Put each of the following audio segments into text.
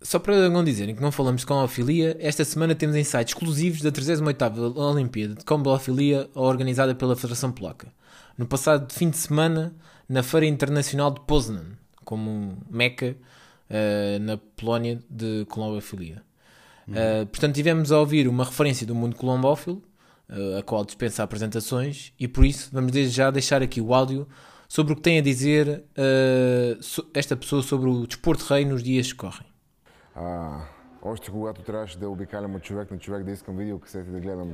Só para não dizerem que não falamos de combofilia, esta semana temos insights exclusivos da 38ª Olimpíada de combofilia organizada pela Federação Polaca. No passado fim de semana, na Feira Internacional de Poznan, como meca uh, na Polónia de combofilia. Uh, portanto, tivemos a ouvir uma referência do mundo colombófilo, uh, a qual dispensa apresentações, e por isso vamos desde já deixar aqui o áudio sobre o que tem a dizer esta pessoa sobre o desporto rei nos dias que correm. А, още когато трябваше да обикалям от човек на човек, да искам видеокасети да гледам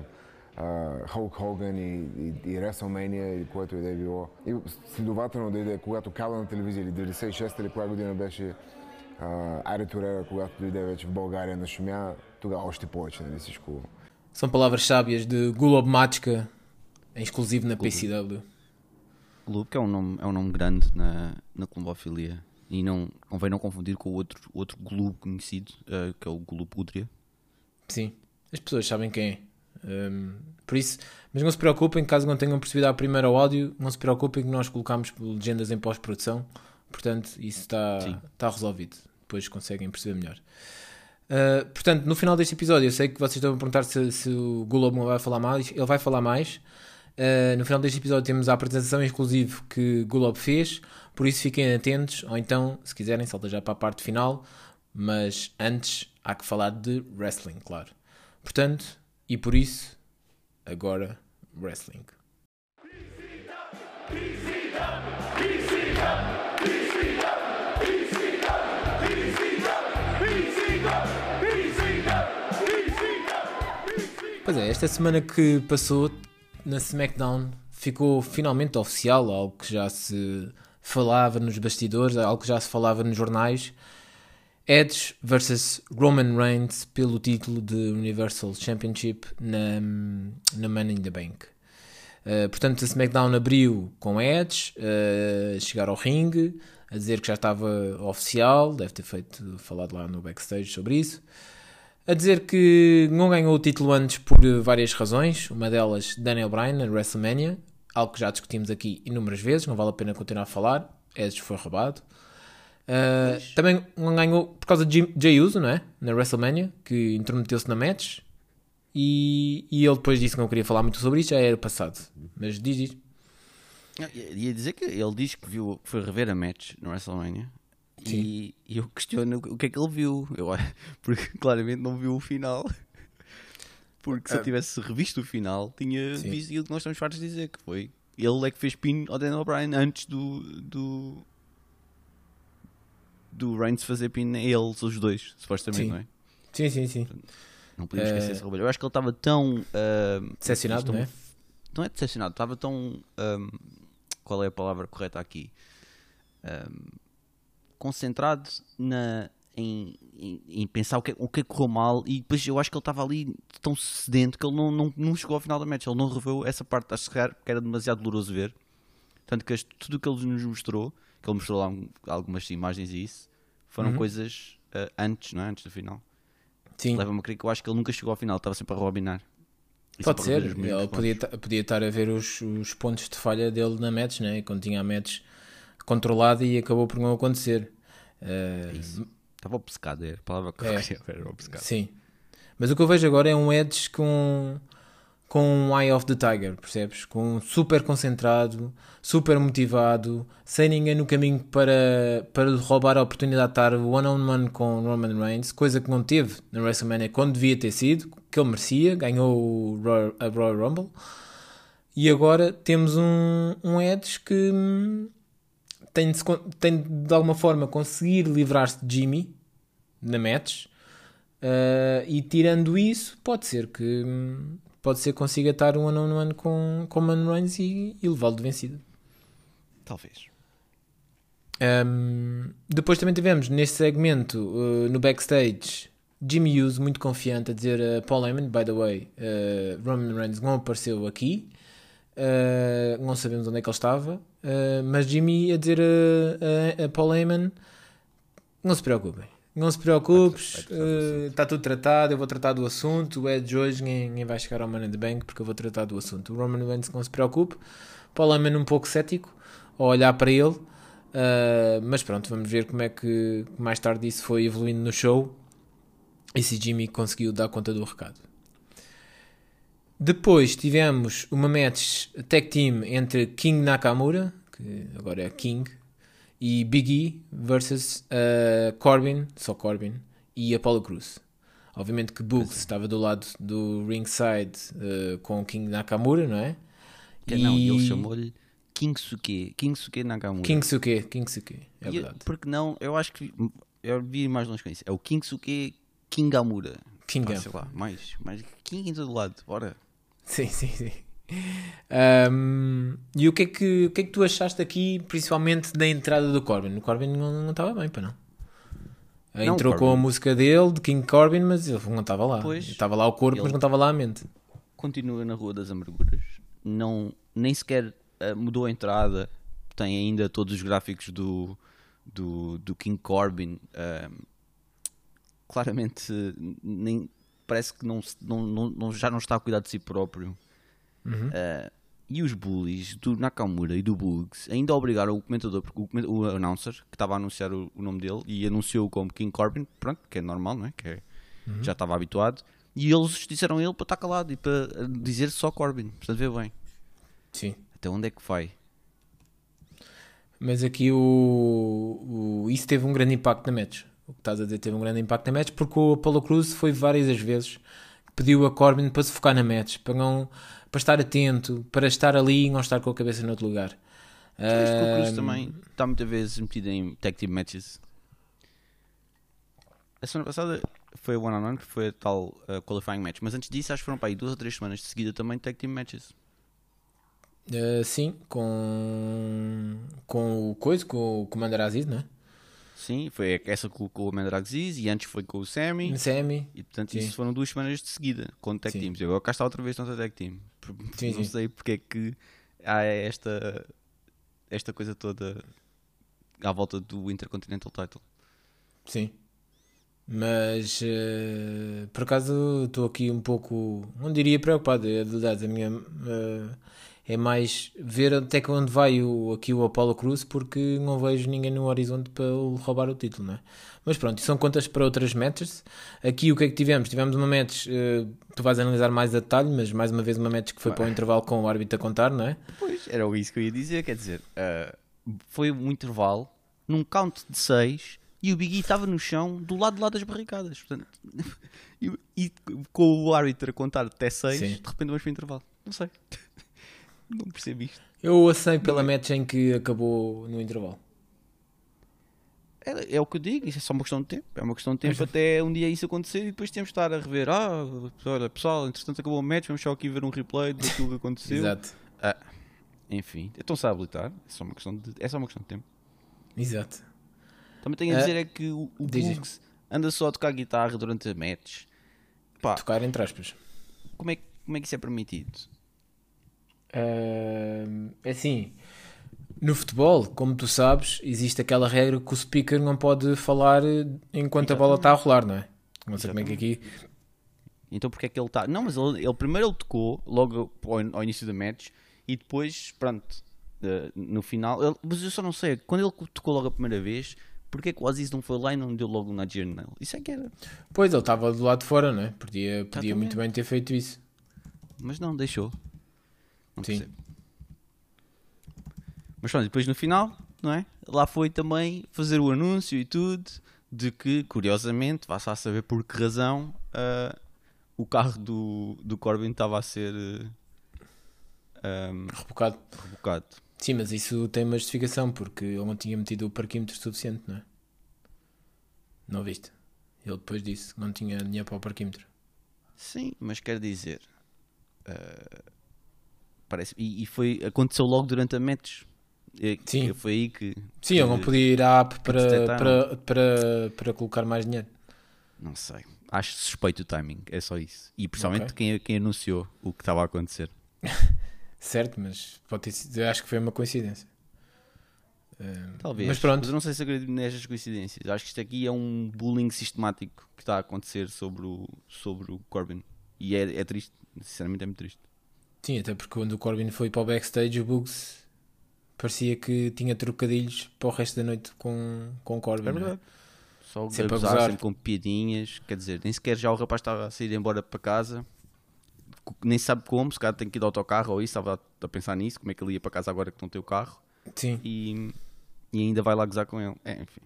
Холк Хоган и, и, и WrestleMania или което и да е било. И следователно да иде, когато кабел на телевизия или 96 или коя година беше Ари Торера, когато дойде вече в България на шумя, тогава още повече, нали всичко. São palavras sábias de Gulob Machka, exclusivo na PCW. Globo, que é um nome, é um nome grande na, na colombofilia. E não convém não confundir com o outro, outro globo conhecido, uh, que é o globo Udria. Sim, as pessoas sabem quem é. Um, por isso, mas não se preocupem, caso não tenham percebido a primeira o áudio, não se preocupem que nós colocamos legendas em pós-produção, portanto, isso está, está resolvido. Depois conseguem perceber melhor. Uh, portanto, no final deste episódio, eu sei que vocês estão a perguntar se, se o Gulob vai falar mais, ele vai falar mais. Uh, no final deste episódio temos a apresentação exclusiva que Gulob fez, por isso fiquem atentos, ou então, se quiserem, salta já para a parte final, mas antes há que falar de wrestling, claro. Portanto, e por isso, agora, wrestling. Pois é, esta semana que passou na SmackDown ficou finalmente oficial, algo que já se falava nos bastidores, algo que já se falava nos jornais. Edge versus Roman Reigns pelo título de Universal Championship na, na Money in the Bank. Uh, portanto, a SmackDown abriu com Edge uh, chegar ao ringue, a dizer que já estava oficial, deve ter feito falado lá no backstage sobre isso a dizer que não ganhou o título antes por várias razões, uma delas Daniel Bryan na WrestleMania, algo que já discutimos aqui inúmeras vezes, não vale a pena continuar a falar, Edge foi roubado. Uh, também não ganhou por causa de Jay Uso, não é? Na WrestleMania, que intrometeu-se na match. E, e ele depois disse que não queria falar muito sobre isso, já era passado. Mas diz isso. Ia dizer que ele diz que viu, foi rever a match no WrestleMania e, e, eu questiono o que é que ele viu. Eu, porque claramente não viu o final. Porque se eu ah. tivesse revisto o final, tinha Sim. visto aquilo que nós estamos fartos de dizer, que foi ele é que fez pin ao Daniel Bryan antes do do, do Reigns fazer pin a eles, os dois, supostamente, sim. não é? Sim, sim, sim. Não podemos esquecer uh, esse trabalho. Eu acho que ele estava tão. Uh, decepcionado, não é? Não é decepcionado, estava tão. Um, qual é a palavra correta aqui? Um, concentrado na, em, em, em, pensar o que, o que correu mal e depois eu acho que ele estava ali tão sedento que ele não, não, não chegou ao final da match, ele não reveu essa parte, acho que era demasiado doloroso ver. Tanto que tudo o que ele nos mostrou, que ele mostrou lá algumas imagens e isso, foram uhum. coisas uh, antes, não é? Antes do final. Sim. Leva-me a crer que eu acho que ele nunca chegou ao final, estava sempre a robinar. Pode ser, ele podia, podia estar a ver os, os pontos de falha dele na match, né? quando tinha a match controlada e acabou por não acontecer. Uh, Estava obcecado, é a palavra que é, era obcecado. Sim. Mas o que eu vejo agora é um Edge com, com um Eye of the Tiger, percebes? Com super concentrado, super motivado, sem ninguém no caminho para, para roubar a oportunidade de estar one-on-one -on -one com Roman Reigns, coisa que não teve na WrestleMania quando devia ter sido, que ele merecia, ganhou a Royal Rumble. E agora temos um, um Edge que tem de, tem de, de alguma forma conseguir livrar-se de Jimmy na match. Uh, e tirando isso pode ser que pode ser que consiga estar um ano a ano com, com Reigns e, e levá-lo de vencida. Talvez. Um, depois também tivemos neste segmento uh, no backstage Jimmy Hughes muito confiante a dizer a uh, Paul Heyman by the way uh, Roman Reigns não apareceu aqui. Não sabemos onde é que ele estava. Uh, mas Jimmy a dizer a, a, a Paul Heyman: não se preocupem. Não se preocupes, uh, está tudo tratado. Eu vou tratar do assunto. O Edge hoje ninguém, ninguém vai chegar ao Money in the Bank porque eu vou tratar do assunto. O Roman Reigns não se preocupe. Paul Heyman um pouco cético ao olhar para ele. Uh, mas pronto, vamos ver como é que mais tarde isso foi evoluindo no show e se Jimmy conseguiu dar conta do recado. Depois tivemos uma match tag team entre King Nakamura, que agora é King, e Big E versus uh, Corbin, só Corbin, e Apollo Cruz. Obviamente que Boogs estava do lado do ringside uh, com King Nakamura, não é? Que, e... Não, ele chamou-lhe Kingsuke, Kingsuke Nakamura. Kingsuke, Kingsuke, é e, verdade. Porque não, eu acho que eu vi mais longe com isso. É o Kingsuke Kingamura. Kingam. Ah, sei lá, mais, mais King em todo lado, bora. Sim, sim, sim. Um, e o que, é que, o que é que tu achaste aqui, principalmente da entrada do Corbin? O Corbin não estava bem, para não? não Entrou Corbin. com a música dele, de King Corbin, mas ele não estava lá. Pois, estava lá o corpo, mas não estava lá a mente. Continua na Rua das Amarguras, não, nem sequer uh, mudou a entrada, tem ainda todos os gráficos do, do, do King Corbin. Uh, claramente, nem, parece que não, não, não, já não está a cuidar de si próprio. Uhum. Uh, e os bullies do Nakamura e do Bugs ainda obrigaram o comentador, o, o announcer, que estava a anunciar o, o, nome dele e anunciou como King Corbin, pronto, que é normal, não é? Que é, uhum. já estava habituado. E eles disseram a ele para estar calado e para dizer só Corbin. Portanto, vê bem. Sim. Até onde é que vai? Mas aqui o, o, isso teve um grande impacto na match. O que estás a dizer teve um grande impacto na match porque o Apollo Cruz foi várias as vezes que pediu a Corbin para se focar na match, para, não, para estar atento, para estar ali e não estar com a cabeça noutro lugar. Acho que o Cruz também está muitas vezes metido em tag team matches. A semana passada foi o one on one, que foi a tal uh, qualifying match, mas antes disso acho que foram para aí duas ou três semanas de seguida também tag team matches. Uh, sim, com, com o coisa, com o Commander Aziz, não é? Sim, foi essa com, com o Mandraxis e antes foi com o Sammy. Sammy. E portanto sim. isso foram duas semanas de seguida com tag sim. teams. E agora cá está outra vez no tag team. Sim, não sei porque é que há esta, esta coisa toda à volta do Intercontinental Title. Sim. Mas uh, por acaso estou aqui um pouco, não diria preocupado, é verdade, a minha uh, é mais ver até que onde vai o, aqui o Apollo Cruz porque não vejo ninguém no horizonte para roubar o título, não é? Mas pronto, são contas para outras matches. Aqui o que é que tivemos? Tivemos uma match, uh, tu vais analisar mais a detalhe, mas mais uma vez uma match que foi para o intervalo com o árbitro a contar, não é? Pois, era isso que eu ia dizer, quer dizer, uh, foi um intervalo num count de 6 e o Biggie estava no chão do lado de lá das barricadas. Portanto, e, e, com o árbitro a contar até 6, de repente vamos para o intervalo. Não sei. Não percebi isto. Eu assei pela não. match em que acabou no intervalo. É, é, o que eu digo, isso é só uma questão de tempo. É uma questão de tempo até um dia isso acontecer e depois temos de estar a rever. Ah, olha, pessoal, entretanto acabou o match, vamos só aqui ver um replay daquilo que aconteceu. Exato. Ah, enfim, estão-se a habilitar. É só, uma questão de, é só uma questão de tempo. Exato. Também tenho a dizer é que o, o Bugs anda só a tocar guitarra durante a match. Pá, tocar entre aspas. Como é, como é que isso é permitido? Uh, assim, no futebol, como tu sabes, existe aquela regra que o speaker não pode falar enquanto Exatamente. a bola está a rolar, não é? Não sei Exatamente. como é que aqui. Então porque é que ele está. Não, mas ele, ele, primeiro ele tocou logo ao, ao início do match e depois, pronto, uh, no final. Ele, mas eu só não sei, quando ele tocou logo a primeira vez, porque é que o Aziz não foi lá e não deu logo na Nigerian Isso é que era. Pois, ele estava do lado de fora, não é? Podia, podia muito bem ter feito isso. Mas não, deixou. Não Sim. Percebo. Mas pronto, depois no final, não é? Lá foi também fazer o anúncio e tudo de que, curiosamente, vá-se a saber por que razão uh, o carro do, do Corbin estava a ser uh, ah, um, rebocado. rebocado. Sim, mas isso tem uma justificação porque ele não tinha metido o parquímetro suficiente, não é? Não viste? Ele depois disse que não tinha dinheiro para o parquímetro. Sim, mas quer dizer, uh, parece. E, e, foi, aconteceu logo durante a match. Sim. Foi aí que. Sim, ele não podia ir à app para, para, para, para colocar mais dinheiro. Não sei. Acho suspeito o timing, é só isso. E principalmente okay. quem, quem anunciou o que estava a acontecer. certo, mas pode ter sido, acho que foi uma coincidência. Talvez. Mas pronto. Mas eu não sei se acredito nestas coincidências. Acho que isto aqui é um bullying sistemático que está a acontecer sobre o, sobre o Corbin. E é, é triste. Sinceramente é muito triste. Sim, até porque quando o Corbin foi para o backstage, o Bugs parecia que tinha trocadilhos para o resto da noite com, com Corbin. É não é? verdade. Só Sempre abusar, gozar. sempre com piadinhas. Quer dizer, nem sequer já o rapaz estava a sair embora para casa. Nem sabe como, se calhar tem que ir de autocarro ou isso. Estava a- pensar nisso, como é que ele ia para casa agora que não tem o carro. Sim. E, e ainda vai lá gozar com ele. É, enfim.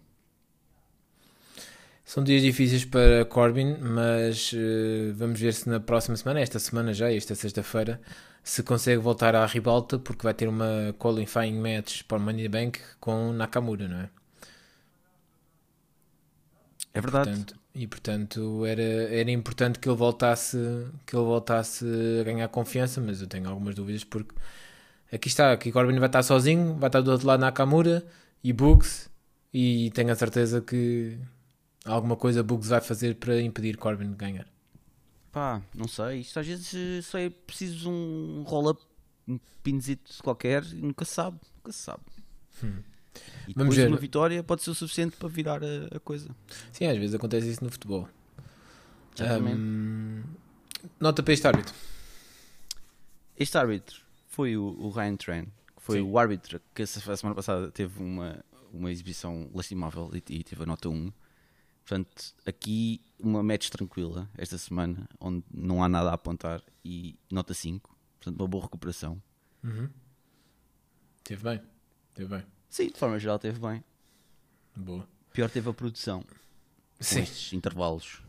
São dias difíceis para Corbin, mas eh, vamos ver se na próxima semana, esta semana já, esta sexta-feira, se consegue voltar à ribalta, porque vai ter uma qualifying match para o Money Bank com Nakamura, não é? É verdade. Portanto, e portanto era, era importante que ele voltasse que ele voltasse a ganhar confiança, mas eu tenho algumas dúvidas porque aqui está, aqui Corbin vai estar sozinho, vai estar do outro lado Nakamura e Bugs e tenho a certeza que alguma coisa Bugs vai fazer para impedir Corbin de ganhar. Pá, não sei. Isto às vezes eh, só é preciso um roll-up, um pinzito qualquer e nunca sabe. Nunca sabe. E Vamos depois ver. uma vitória pode ser o suficiente para virar a, a coisa. Sim, às vezes acontece isso no futebol. Exatamente. Ahm, nota para este árbitro. Este árbitro foi o, o Ryan Tran, que foi Sim. o árbitro que a semana passada teve uma, uma exibição lastimável e, e teve a nota 1. Portanto, aqui uma match tranquila esta semana, onde não há nada a apontar e nota 5. Portanto, uma boa recuperação. Teve bem, teve bem. Sim, de forma geral teve bem. Boa. Pior teve a produção, Sim, estes intervalos.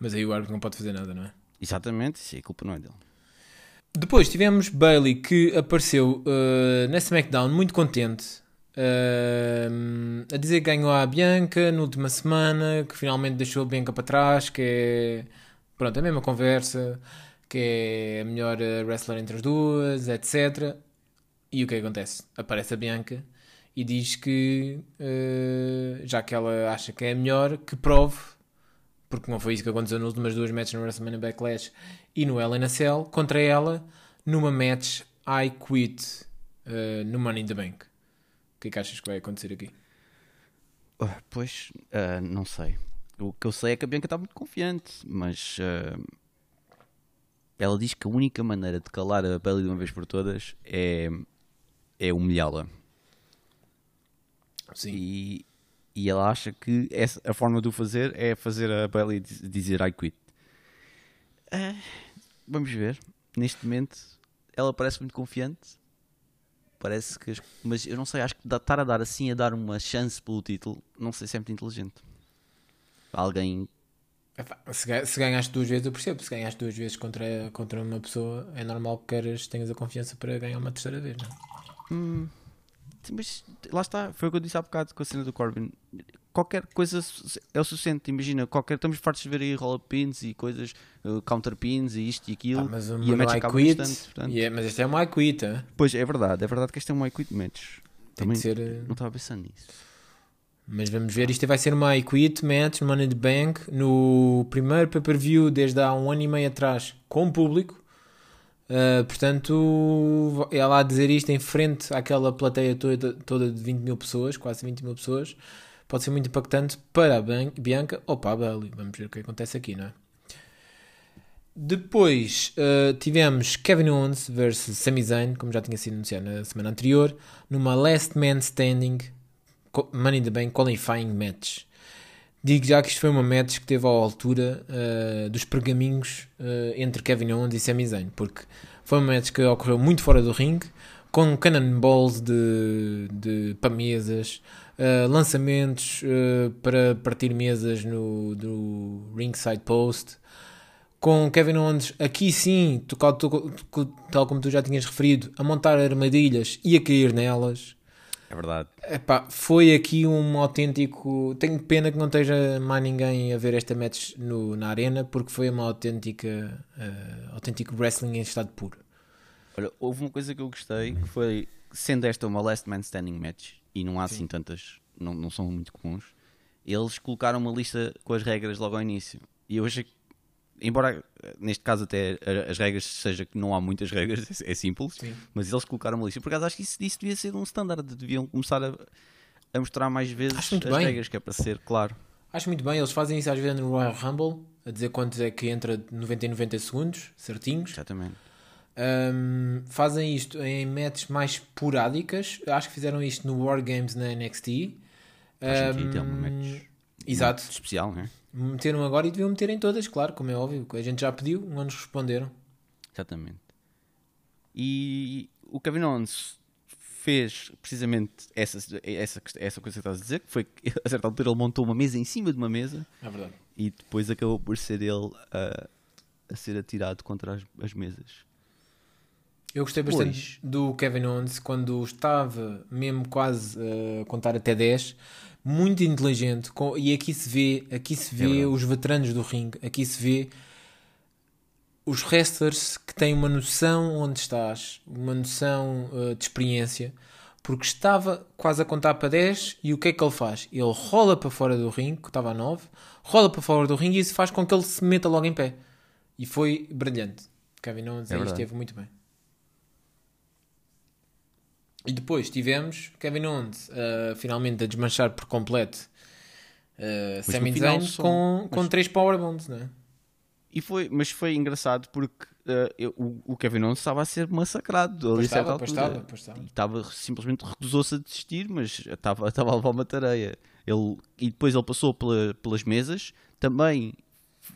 mas aí o árbitro não pode fazer nada, não é? Exatamente, sim, a culpa não é dele. Depois tivemos Bailey que apareceu uh, na SmackDown muito contente uh, a dizer que ganhou a Bianca na última semana, que finalmente deixou a Bianca para trás, que é pronto, a mesma conversa, que é a melhor uh, wrestler entre as duas, etc. E o que é que acontece? Aparece a Bianca e diz que uh, já que ela acha que é a melhor, que prove porque não foi isso que aconteceu nas últimas duas matches no WrestleMania Backlash e no a Cell, contra ela numa match I Quit uh, no Money in the Bank. O que é que achas que vai acontecer aqui? Ah, Pois, ah, não sei. O que eu sei é que a Bianca está muito confiante, mas ah, ela diz que a única maneira de calar a Bailey de uma vez por todas é, é humilhá-la. Sim. E, e ela acha que essa, a forma de o fazer é fazer a Bailey diz- dizer I quit. Vamos ver. Neste momento, ela parece muito confiante. Parece que. as- Mas eu não sei, acho que estar a dar assim, a dar uma chance pelo título, não sei se é muito inteligente. Alguém. Epá, Se, ga- se ganhaste duas vezes, eu percebo. Se ganhaste duas vezes contra, contra uma pessoa, é normal que queiras, tenhas a confiança para ganhar uma terceira vez, não é? Sim, Mas lá está, foi o que eu disse há bocado com a cena do Corbin. Qualquer coisa é o suficiente. Imagina, qualquer, estamos fartos de ver aí roll pins e coisas, uh, counter pins e isto e aquilo. Pá, mas e a match I acaba Quit, instante, portanto. e é- mas este é uma I Quit, hein? Pois é verdade, é verdade que este é um I quit match. Também ser. uh, não estava pensando nisso. Mas vamos ver, isto vai ser uma I Quit match Money in the Bank no primeiro pay-per-view desde há um ano e meio atrás com o público. Uh, portanto, ela a dizer isto em frente àquela plateia toda, toda de 20 mil pessoas, quase 20 mil pessoas, pode ser muito impactante para a Bianca ou para a Bailey. Vamos ver o que acontece aqui, não é? Depois uh, tivemos Kevin Owens versus Sami Zayn, como já tinha sido anunciado na semana anterior, numa Last Man Standing Money in the Bank Qualifying Match. Digo já que isto foi uma match que teve à altura uh, dos pergaminhos uh, entre Kevin Owens e Sami Zayn, porque foi uma match que ocorreu muito fora do ringue, com cannonballs de, de, para mesas, uh, lançamentos uh, para partir mesas no do ringside post, com Kevin Owens aqui sim, tal como tu já tinhas referido, a montar armadilhas e a cair nelas. É verdade. Epá, foi aqui um autêntico. Tenho pena que não esteja mais ninguém a ver esta match no, na arena, porque foi uma autêntica. eh, autêntico wrestling em estado puro. Olha, houve uma coisa que eu gostei que foi, sendo esta uma Last Man Standing match, e não há assim tantas, não, não são muito comuns, eles colocaram uma lista com as regras logo ao início. E eu achei que, embora neste caso até as regras seja que não há muitas regras, é, simples, Sim. mas eles colocaram uma lista. Por acaso acho que isso, isso devia ser um standard, deviam começar a, a mostrar mais vezes Acho as bem. regras, que é para ser claro. Acho muito bem, eles fazem isso às vezes no Royal Rumble, a dizer quantos é que entra de 90 em 90 segundos, certinhos. Exatamente. Um, fazem isto em matches mais esporádicas. Acho que fizeram isto no War Games na NXT. Faz sentido, é um match Exato. muito especial, não é? Meteram agora e deviam meter em todas, claro, como é óbvio. A gente já pediu, não nos responderam. Exatamente. E o Kevin Owens fez precisamente essa, essa, essa coisa que estás a dizer, que foi que a certa altura ele montou uma mesa em cima de uma mesa É verdade. e depois acabou por ser ele a, a ser atirado contra as, as mesas. Eu gostei bastante do Kevin Owens quando estava mesmo quase a contar até 10, muito inteligente, com- e aqui se vê, aqui se vê verdade. os veteranos do ringue, aqui se vê os wrestlers que têm uma noção onde estás, uma noção uh, de experiência, porque estava quase a contar para 10 e o que é que ele faz? Ele rola para fora do ringue, que estava a 9, rola para fora do ringue e isso faz com que ele se meta logo em pé. E foi brilhante. Kevin Owens É aí esteve muito bem. E depois tivemos Kevin Owens uh, finalmente a desmanchar por completo uh, Sami Zayn só- com, com mas- três powerbombs, não é? E foi, mas foi engraçado porque eh, eu- o, o Kevin Owens estava a ser massacrado ali certa estava, pois altura. estava, pois estava. E estava, simplesmente recusou-se a desistir, mas estava, estava a levar uma tareia. Ele, e depois ele passou pela- pelas mesas, também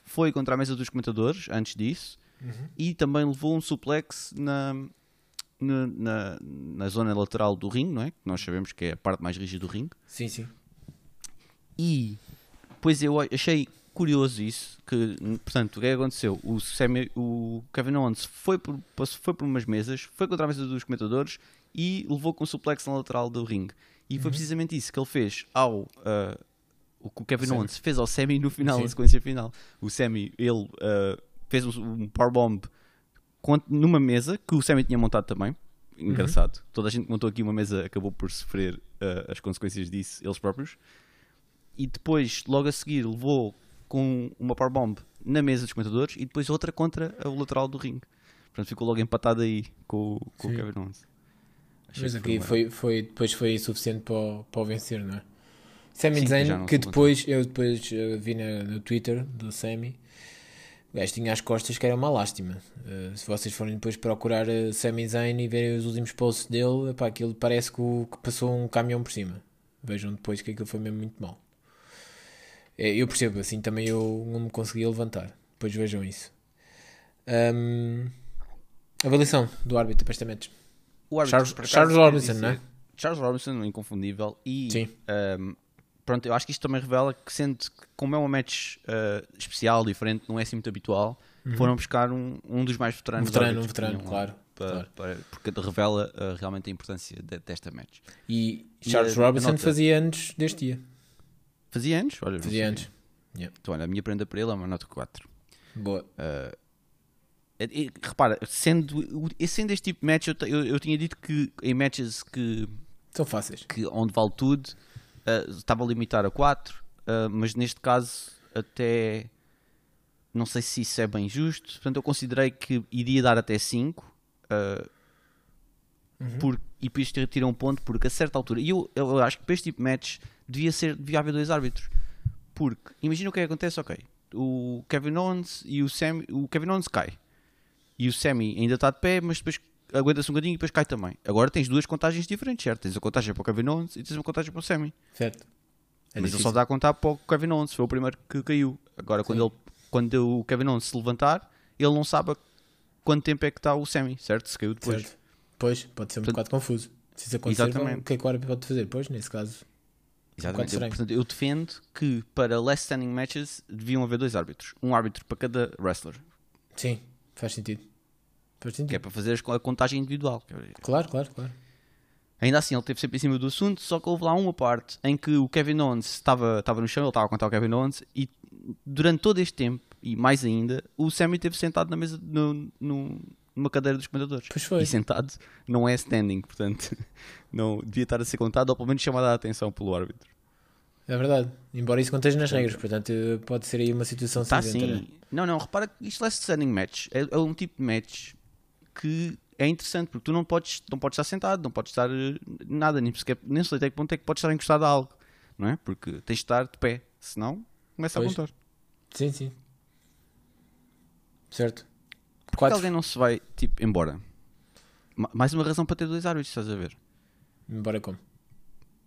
foi contra a mesa dos comentadores, antes disso, Uhum. e também levou um suplex na, na, na, na zona lateral do ringue, não é? Que nós sabemos que é a parte mais rígida do ringue. Sim, sim. E pois eu achei curioso isso, que portanto, o que é que aconteceu? O, Sami- o Kevin Owens foi por, foi por umas mesas, foi contra a mesa dos comentadores e levou com um suplex na lateral do ringue. E Uhum. foi precisamente isso que ele fez ao ah, o que o Kevin. Owens fez ao Sami no final, Sim. na sequência final. O Sami, ele ah, fez um, um powerbomb numa mesa que o Sami tinha montado também. Engraçado. Toda a gente que montou aqui uma mesa acabou por sofrer ah, as consequências disso eles próprios e depois, logo a seguir, levou com uma powerbomb na mesa dos comentadores e depois outra contra o lateral do ringue. Portanto, ficou logo empatado aí com, o- com o. Kevin Owens. Mas aqui foi, foi, depois foi suficiente para, o- para o vencer, não é? Sami Sim, Zayn, que depois, eu depois eh, vi na- no Twitter do Sami, o gajo tinha as costas que era uma lástima. Eh, se vocês forem depois procurar uh, Sami Zayn e verem os últimos posts dele, epá, aquilo parece que, o- que passou um caminhão por cima. Vejam depois que aquilo foi mesmo muito mal. Eh, Eu percebo, assim também eu não me conseguia levantar. Depois vejam isso. Ahm, avaliação do árbitro para. O árbitro, Charles- Charles Robinson, não é? Charles Robinson, inconfundível. E Sim. ahm, pronto, eu acho que isto também revela que, sendo que, como é uma match ah, especial, diferente, não é assim muito habitual, foram buscar um, um dos mais Um veteranos. veterano, um árbitros que veterano, tinham claro. para- claro. para- porque revela ah, realmente a importância de- desta match. E E Charles a- a Robinson nota? fazia anos deste dia. Fazia anos? Olha, Fazia anos. Yeah. Então, olha, a minha prenda para ele é uma nota 4. Boa. É- é- repara, sendo, sendo este tipo de match, eu, eu, eu tinha dito que em matches que, São fáceis. que onde vale tudo, ah, estava a limitar a 4, ah, mas neste caso até não sei se isso é bem justo, portanto eu considerei que iria dar até 5 ah, por- e depois isto tira um ponto porque a certa altura, e eu, eu acho que para este tipo de match devia, ser, devia haver dois árbitros, porque imagina o que é que acontece, ok, o Kevin Owens e o Sam, o Kevin Owens cai e o Sammy ainda está de pé, mas depois aguenta-se um bocadinho e depois cai também. Agora tens duas contagens diferentes, certo? Tens a contagem para o Kevin Owens e tens uma contagem para o Sammy. Certo. É mas ele só dá a contar para o Kevin Owens, foi o primeiro que caiu. Agora, quando, ele, quando o Kevin Owens se levantar, ele não sabe quanto tempo é que está o Sammy, certo? Se caiu depois. Certo. Pois, pode ser um bocado confuso. Se isso acontecer, Exatamente. o que é que o árbitro pode fazer? Pois, nesse caso. Exatamente. estranho. Eu, portanto, eu defendo que para last standing matches deviam haver dois árbitros. Um árbitro para cada wrestler, Sim, faz sentido. Faz que é sentido. para fazer a contagem individual. Claro, claro, claro. Ainda assim, ele esteve sempre em cima do assunto, só que houve lá uma parte em que o Kevin Owens estava, estava no chão, ele estava a contar o Kevin Owens, e durante todo este tempo, e mais ainda, o Sammy esteve sentado na mesa, no, no- numa cadeira dos comentadores. Pois foi. E sentado não é standing, portanto, não devia estar a ser contado, ou pelo menos chamada a atenção pelo árbitro. É verdade. Embora isso conteja nas regras, portanto eh, pode ser aí uma situação cinzenta, assim. né? Não, não, repara que isto last standing match é, é um tipo de match que é interessante, porque tu não podes, não podes estar sentado, não podes estar eh, nada, nem, sequer, nem sei até que ponto é que podes estar encostado a algo, não é? Porque tens de estar de pé, senão começa Pois. a contar. Sim, sim. Certo. Porque Quatro. alguém não se vai tipo, embora. Ma- Mais uma razão para ter dois árbitros, estás a ver? Embora como?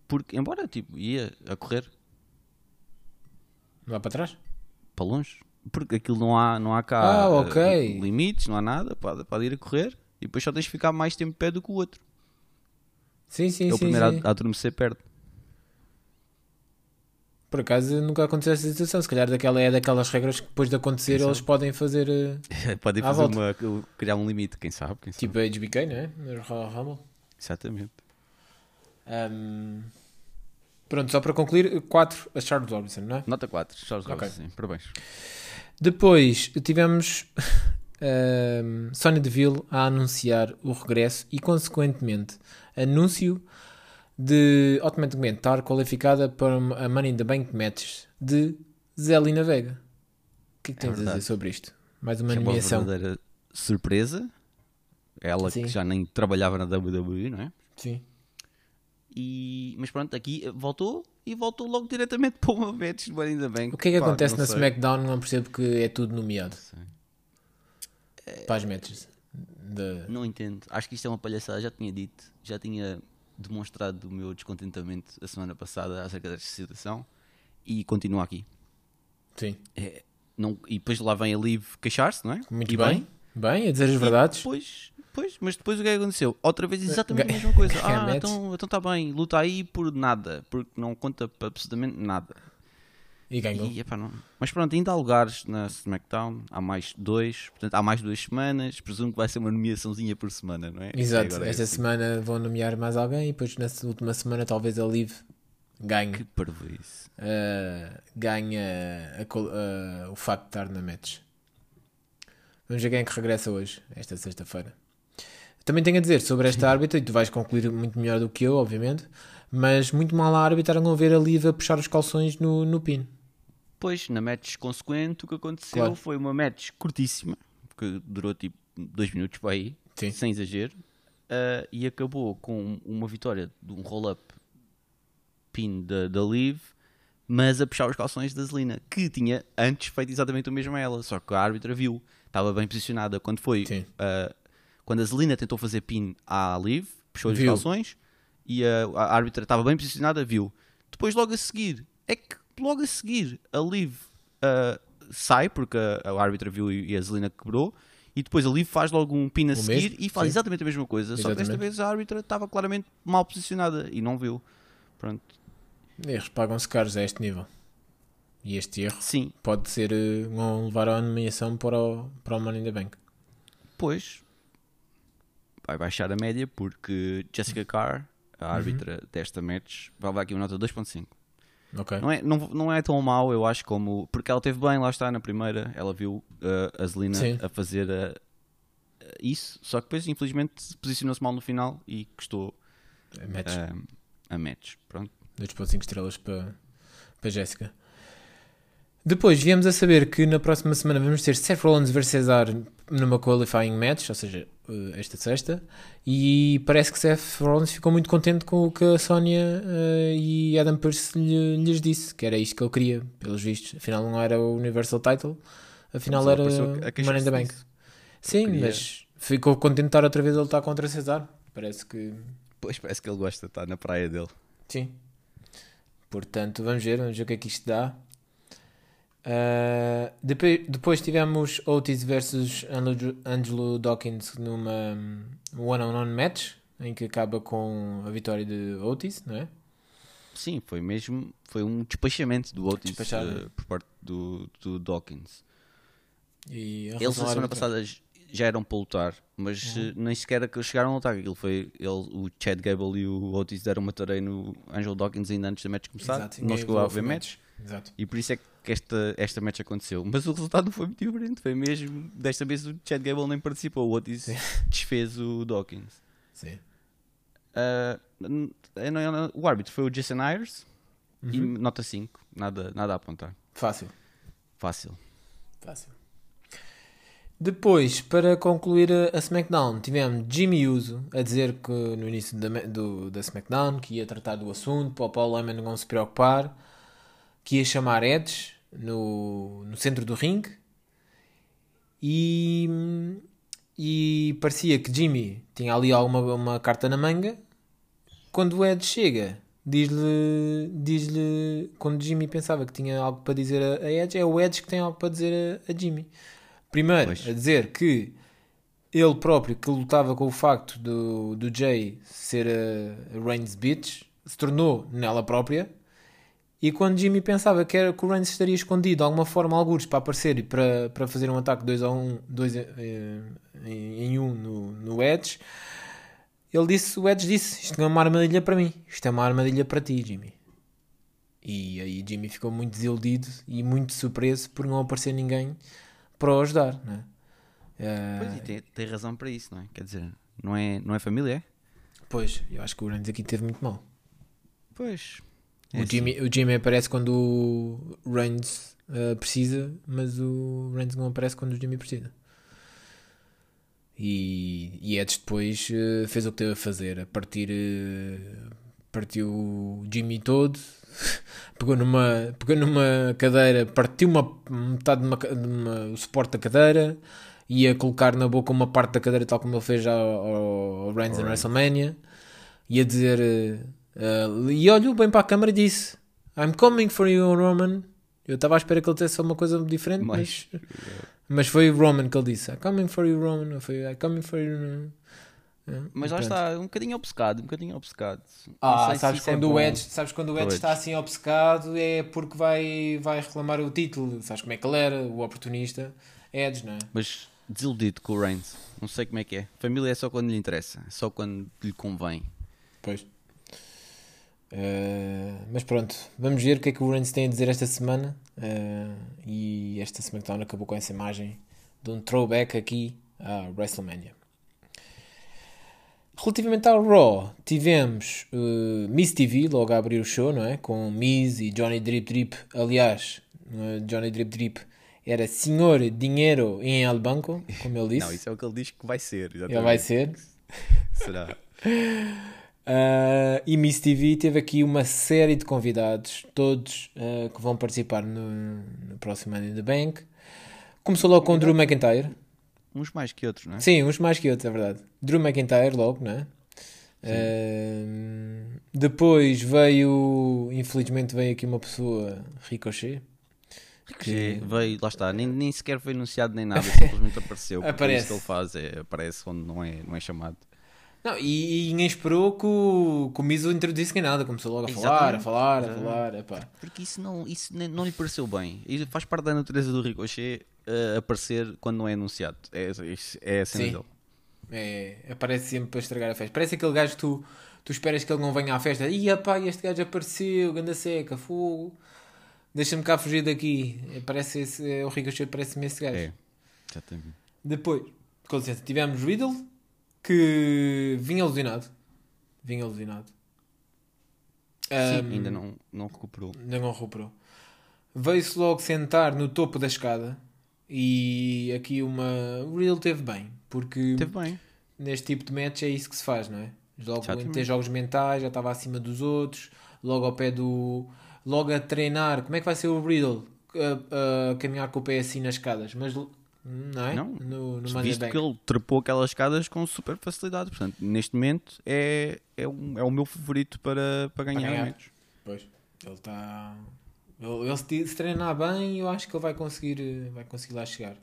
Porque, embora, tipo, ia a correr vai para trás? para longe. Porque aquilo não há, não há cá Ah, eh, ok. limites, não há nada, pode, pode ir a correr e depois só tens de ficar mais tempo de pé do que o outro. Sim, sim, é o sim. primeiro sim. a, a adormecer perde. Por acaso nunca aconteceu essa situação. Se calhar daquela é daquelas regras que depois de acontecer eles podem fazer eh, Podem À fazer uma, criar um limite, quem sabe? Quem sabe. tipo a HBK, não é? No Royal Rumble. Exatamente. Ahm, Pronto, só para concluir, 4 a Charles Robinson, não é? Nota 4, Charles Ok. Robinson, sim, parabéns. Depois tivemos ahm, Sonya Deville a anunciar o regresso e, consequentemente, anúncio de automaticamente estar qualificada para a Money in the Bank Matches de Zelina Vega. O que é que tens a verdade. dizer sobre isto? Mais uma Isso é uma verdadeira surpresa. Ela Sim. que já nem trabalhava na WWE, não é? Sim. E, mas pronto, aqui voltou e voltou logo diretamente para uma match do Money in the Bank. O que é que Pá, acontece na sei. SmackDown? Não percebo que é tudo nomeado Sei. para as matches. De... Não entendo. Acho que isto é uma palhaçada. Já tinha dito, já tinha demonstrado o meu descontentamento a semana passada acerca desta situação e continua aqui. Sim. É, não, e depois lá vem a Liv queixar-se, não é? Muito E bem. Bem, a dizer as E verdades. Depois, depois, mas depois o que é que aconteceu? Outra vez exatamente a mesma coisa. Ah, então está bem, luta aí por nada, porque não conta para absolutamente nada. E ganhou. E, epá, não- Mas pronto, ainda há lugares na SmackDown, há mais dois, portanto há mais duas semanas, presumo que vai ser uma nomeaçãozinha por semana, não é? Exato. É Esta assim. semana vão nomear mais alguém e depois na última semana talvez a Liv ganhe. Que parvoíce. uh, ganha a col- uh, o facto de estar na match. Vamos ver quem é que regressa hoje, esta sexta-feira. Também tenho a dizer sobre esta árbitra, e tu vais concluir muito melhor do que eu, obviamente, mas muito mal a árbitra não ver a Liv a puxar os calções no, no pin. Depois, na match consequente, o que aconteceu Claro. foi uma match curtíssima, que durou tipo dois minutos para aí, Sim. sem exagero, ah, e acabou com uma vitória de um roll-up pin da, da Liv, mas a puxar os calções da Zelina, que tinha antes feito exatamente o mesmo a ela, só que a árbitra viu, estava bem posicionada quando foi. Sim. Quando a Zelina tentou fazer pin à Liv, puxou Viu. calções e a, a árbitra estava bem posicionada, viu. Depois, logo a seguir, é que logo a seguir a Liv ah, sai, porque a, a árbitra viu e, a Zelina quebrou. E depois a Liv faz logo um pin a O seguir mesmo, e faz sim. exatamente a mesma coisa. Só que desta Exatamente. vez a árbitra estava claramente mal posicionada e não viu. Pronto. Erros pagam-se caros a este nível. E este erro Sim, pode ser uh, levar a nomeação para o, para o Money in the Bank. pois vai baixar a média porque Jessica Carr, a árbitra desta match, vai levar aqui uma nota 2.5. Ok? Não é, não, não é tão mau, eu acho, como. Porque ela teve bem, lá está, na primeira. Ela viu uh, a Zelina Sim. a fazer uh, uh, isso. Só que depois, infelizmente, posicionou-se mal no final e custou Match. um, a match. Pronto. 2.5 estrelas para, para Jéssica. Depois viemos a saber que na próxima semana vamos ter Seth Rollins versus Cesar numa qualifying match, ou seja, esta sexta, e parece que Seth Rollins ficou muito contente com o que a Sonya eh, e Adam Pearce lhe- lhes disse, que era isto que ele queria, pelos vistos. Afinal não era o Universal Title, afinal era a Money in the Bank. disso. Sim, Queria- mas ficou contente de estar outra vez a lutar contra Cesar. Parece que Pois parece que ele gosta de estar na praia dele. Sim. Portanto, vamos ver, vamos ver o que é que isto dá. Ah, depois, depois tivemos Otis versus Angelo- Dawkins numa one-on-one match em que acaba com a vitória de Otis, não é? Sim, foi mesmo. Foi um despachamento do Otis uh, por parte do, do Dawkins. E Eles na semana passada já eram para lutar, mas Uhum. eh, nem sequer que chegaram a lutar. Aquilo foi ele, o Chad Gable e o Otis deram uma tareia no Angelo Dawkins ainda antes da match começar. Exato, não chegou a haver match. match. Exato. E por isso é que esta, esta match aconteceu. Mas o resultado não foi muito diferente. Foi mesmo. Desta vez o Chad Gable nem participou. O Otis desfez o Dawkins. Sim. Não- não- o árbitro foi o Jason Ayers e Uhum. nota 5. Nada, nada a apontar. Fácil. Fácil. Fácil. Depois, para concluir a SmackDown, tivemos Jimmy Uso a dizer que no início da, do, da SmackDown que ia tratar do assunto para o Paul Heyman não se preocupar, que ia chamar Edge no, no centro do ringue e, e parecia que Jimmy tinha ali alguma uma carta na manga. Quando o Edge chega, diz-lhe, diz-lhe, quando Jimmy pensava que tinha algo para dizer a, a Edge, é o Edge que tem algo para dizer a, a Jimmy. Primeiro, Pois. a dizer que ele próprio, que lutava com o facto do, do Jay ser a, a Reigns Bitch, se tornou nela própria. E quando Jimmy pensava que, era, que o Reigns estaria escondido de alguma forma, alguns para aparecer e para, para fazer um ataque 2 a 1, um, dois, eh, em, em um no, no Edge, ele disse, o Edge disse, isto não é uma armadilha para mim, isto é uma armadilha para ti, Jimmy. E aí Jimmy ficou muito desiludido e muito surpreso por não aparecer ninguém para o ajudar, né? Pois, e tem, tem razão para isso, não é? Quer dizer, não é, não é família, é? pois, eu acho que o Reigns aqui teve muito mal. Pois. O, É assim. Jimmy, o Jimmy aparece quando o Reigns eh, precisa, mas o Reigns não aparece quando o Jimmy precisa. E, e Edge depois eh, fez o que teve a fazer, a partir eh, partiu o Jimmy todo, pegou numa, pegou numa cadeira, partiu uma, metade de uma, de uma- o suporte da cadeira, ia colocar na boca uma parte da cadeira, tal como ele fez já ao, ao Reigns na WrestleMania, ia dizer, eh, e olhou bem para a câmara e disse: I'm coming for you, Roman. Eu estava à espera que ele dissesse uma coisa diferente, mas, Mas- mas foi o Roman que ele disse: I'm coming for you, Roman. Ou foi I'm coming for you. Eh, Mas lá pronto. está, um bocadinho obcecado, um bocadinho obcecado. Ah, sabes é quando, o bom. Edge, sabes quando o Edge Pois. está assim obcecado é porque vai, vai reclamar o título. Sabes como é que ele era, o oportunista? Edge, não é? Mas desiludido com o Reigns. Não sei como é que é. Família é só quando lhe interessa, é só quando lhe convém. Pois. Eh, mas pronto, vamos ver o que é que o Reigns tem a dizer esta semana. Eh, e esta SmackDown acabou com essa imagem de um throwback aqui à WrestleMania. Relativamente ao Raw, tivemos eh, Miss TV logo a abrir o show, não é? Com Miz e Johnny Drip Drip. Aliás, Johnny Drip Drip era Senhor Dinheiro em El Banco, como ele disse. Não, isso é o que ele diz que vai ser. Ele vai ser. Será? Uh, e Miss TV teve aqui uma série de convidados, todos uh, que vão participar no, no próximo Money in the Bank. Começou logo com Drew McIntyre. Uns mais que outros, não é? Sim, uns mais que outros, é verdade. Drew McIntyre logo, não é? Uh, depois veio, infelizmente veio aqui uma pessoa, Ricochet. Que veio, lá está, nem, nem sequer foi anunciado nem nada, simplesmente apareceu. Aparece. Isso que ele faz é aparece onde não é, não é chamado. Não, e, e ninguém esperou que o, que o Miz o introduzisse nada. Começou logo a falar, a falar, a falar. Epá. Porque isso não, isso não lhe pareceu bem. E faz parte da natureza do Ricochet eh, aparecer quando não é anunciado. É, é a cena Sim. dele. É, aparece sempre para estragar a festa. Parece aquele gajo que tu, tu esperas que ele não venha à festa. Ih, pá, este gajo apareceu, ganda seca, fogo. Deixa-me cá fugir daqui. É, Parece esse, é, o Ricochet parece-me esse gajo. É, exatamente. Depois, com licença, tivemos Riddle, que vinha alucinado. Vinha alucinado. Sim, Ahm, ainda não, não recuperou. Ainda não recuperou. Veio-se logo sentar no topo da escada. E aqui uma. O Riddle teve bem, porque Teve bem. neste tipo de match é isso que se faz, não é? Logo ter jogos mentais, já estava acima dos outros, logo ao pé do. Logo a treinar. Como é que vai ser o Riddle? A, a caminhar com o pé assim nas escadas, mas não é? Não. No, no Visto Bank. que ele trepou aquelas escadas com super facilidade. Portanto, neste momento é, é, um, é o meu favorito para, para ganhar. ganhar. matches. Pois. Ele está. Ele, ele se, se treinar bem, eu acho que ele vai conseguir, eh, vai conseguir lá chegar.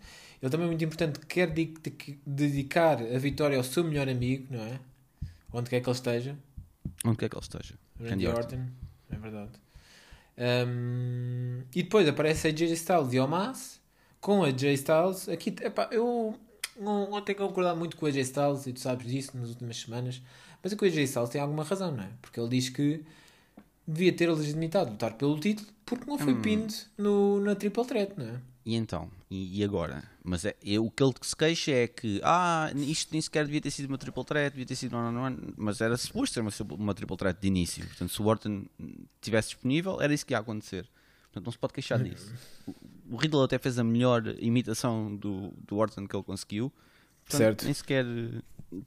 Ele também é muito importante, quer de- de- dedicar a vitória ao seu melhor amigo, não é? Onde quer que ele esteja. Onde quer que ele esteja. Randy Orton. É verdade. Um, e depois aparece a AJ Styles e o Mas com a AJ Styles. Aqui, epá, eu não, não tenho que concordar muito com a AJ Styles e tu sabes disso nas últimas semanas. Mas é que o AJ Styles tem alguma razão, não é? Porque ele diz que devia ter a legitimidade de lutar pelo título porque não foi Hum. pinned no, na Triple Threat, não é? E então? E, e agora? Mas é, é- o que ele se queixa é que ah, isto nem sequer devia ter sido uma triple threat, devia ter sido one on one, mas era suposto ser uma, uma triple threat de início. Portanto, se o Orton estivesse disponível, era isso que ia acontecer. Portanto, não se pode queixar disso. O, Riddle até fez a melhor imitação do, do Orton que ele conseguiu. Portanto, Certo. Nem sequer.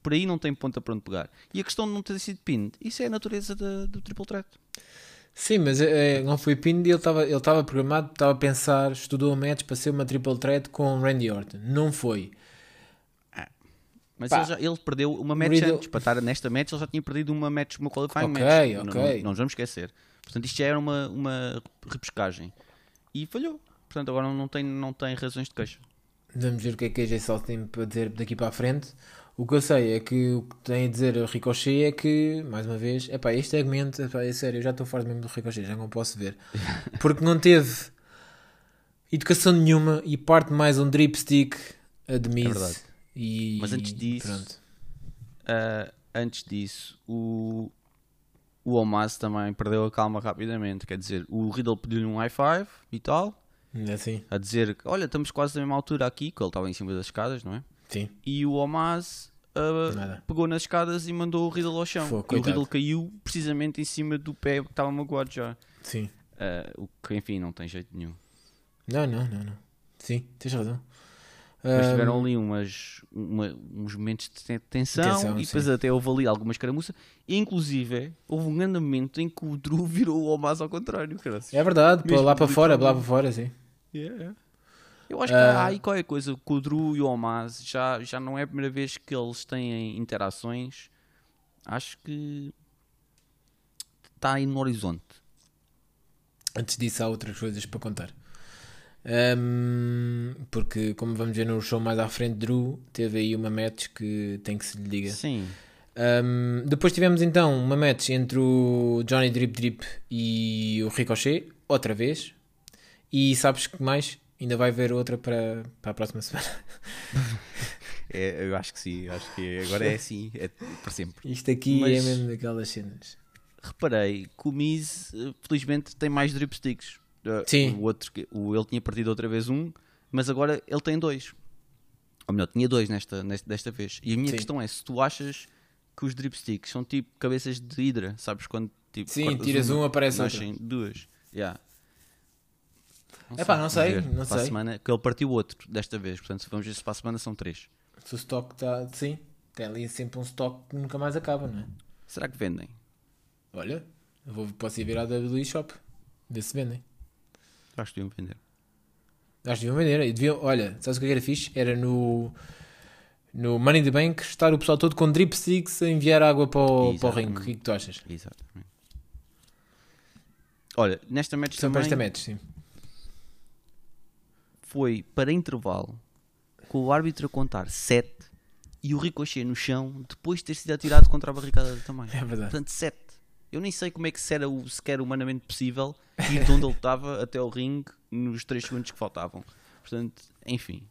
Por aí não tem ponta para onde pegar. E a questão de não ter sido pinned, isso é a natureza da- do triple threat. Sim, mas é, não foi pinned e ele estava ele programado, estava a pensar, estudou o match para ser uma Triple Threat com Randy Orton. Não foi. Mas Pá. ele, já- ele perdeu uma match Riddle- antes. Para estar nesta match, ele já tinha perdido uma match, uma qualifying Ok, match. Não- ok. Não, não nos vamos esquecer. Portanto, isto já era uma, uma repescagem. E falhou. Portanto, agora não tem, não tem razões de queixa. Vamos ver o que é que a AJ Styles tem para dizer daqui para a frente. O que eu sei é que o que tem a dizer o Ricochet é que, mais uma vez, epá, este segmento, epá, é sério, eu já estou farto mesmo do Ricochet, já não posso ver. Porque não teve educação nenhuma e parte mais um dripstick a de Miz. É. E, Mas antes disso-. Ah, antes disso, o, o Omas também perdeu a calma rapidamente. Quer dizer, o Riddle pediu-lhe um high five e tal. Assim, A dizer que, olha, estamos quase na mesma altura aqui, que ele estava em cima das escadas, não é? sim. E o Omas ah, Nada. pegou nas escadas e mandou o Riddle ao chão. Foi, e o. Riddle caiu precisamente em cima do pé que estava magoado já. Sim. Ah, o que, enfim, não tem jeito nenhum. Não, não, não, não. Sim, tens razão. Mas Ahm, tiveram ali umas, uma- uns momentos de ten- tensão, e depois até houve ali alguma escaramuça. E, inclusive, houve um grande momento em que o Drew virou o Omas ao contrário. É verdade, Mesmo lá para fora, lá para fora, sim. Eu acho que Ah. há aí qualquer coisa com o Drew e o Omas. Já, já não é a primeira vez que eles têm interações. Acho que está aí no horizonte. Antes disso, há outras coisas para contar. Ahm, porque, como vamos ver no show mais à frente, Drew teve aí uma match que tem que se lhe diga. Sim. Ahm, depois tivemos então uma match entre o Johnny Drip Drip e o Ricochet, outra vez. E sabes que mais? Ainda vai haver outra para, para a próxima semana. É, eu acho que sim. Acho que agora é assim. É para sempre. Isto aqui Mas- é mesmo daquelas cenas. reparei que o Miz, eh, felizmente, tem mais dripsticks. Eh, Sim. O outro, o, ele tinha perdido outra vez um, mas agora ele tem dois. Ou melhor, tinha dois nesta, nesta, desta vez. E a minha Sim. questão é: se tu achas que os dripsticks são tipo cabeças de hidra, sabes? Quando tipo, Sim, tiras uma, um, aparece outro. nascem duas. Yeah. Epá, não vamos sei, ver. não Para a sei. semana, que ele partiu outro desta vez. Portanto, vamos ver se para a semana são três. Se o stock está. Sim, tem ali sempre um stock que nunca mais acaba, não é? Será que vendem? Olha, eu vou, posso ir virar da WWE Shop. Ver se vendem. Acho que deviam vender. Acho que deviam vender. E deviam, olha, sabes o que era fixe? Era no, no Money in the Bank estar o pessoal todo com drip sticks a enviar água para o, para o ringue. O que é que tu achas? Exatamente. Olha, nesta match para também esta match, sim. Foi para intervalo com o árbitro a contar 7 e o Ricochet no chão depois de ter sido atirado contra a barricada também. É verdade. Portanto, 7. Eu nem sei como é que se era o, sequer humanamente possível ir de onde ele estava até ao ringue nos 3 segundos que faltavam. Portanto, enfim.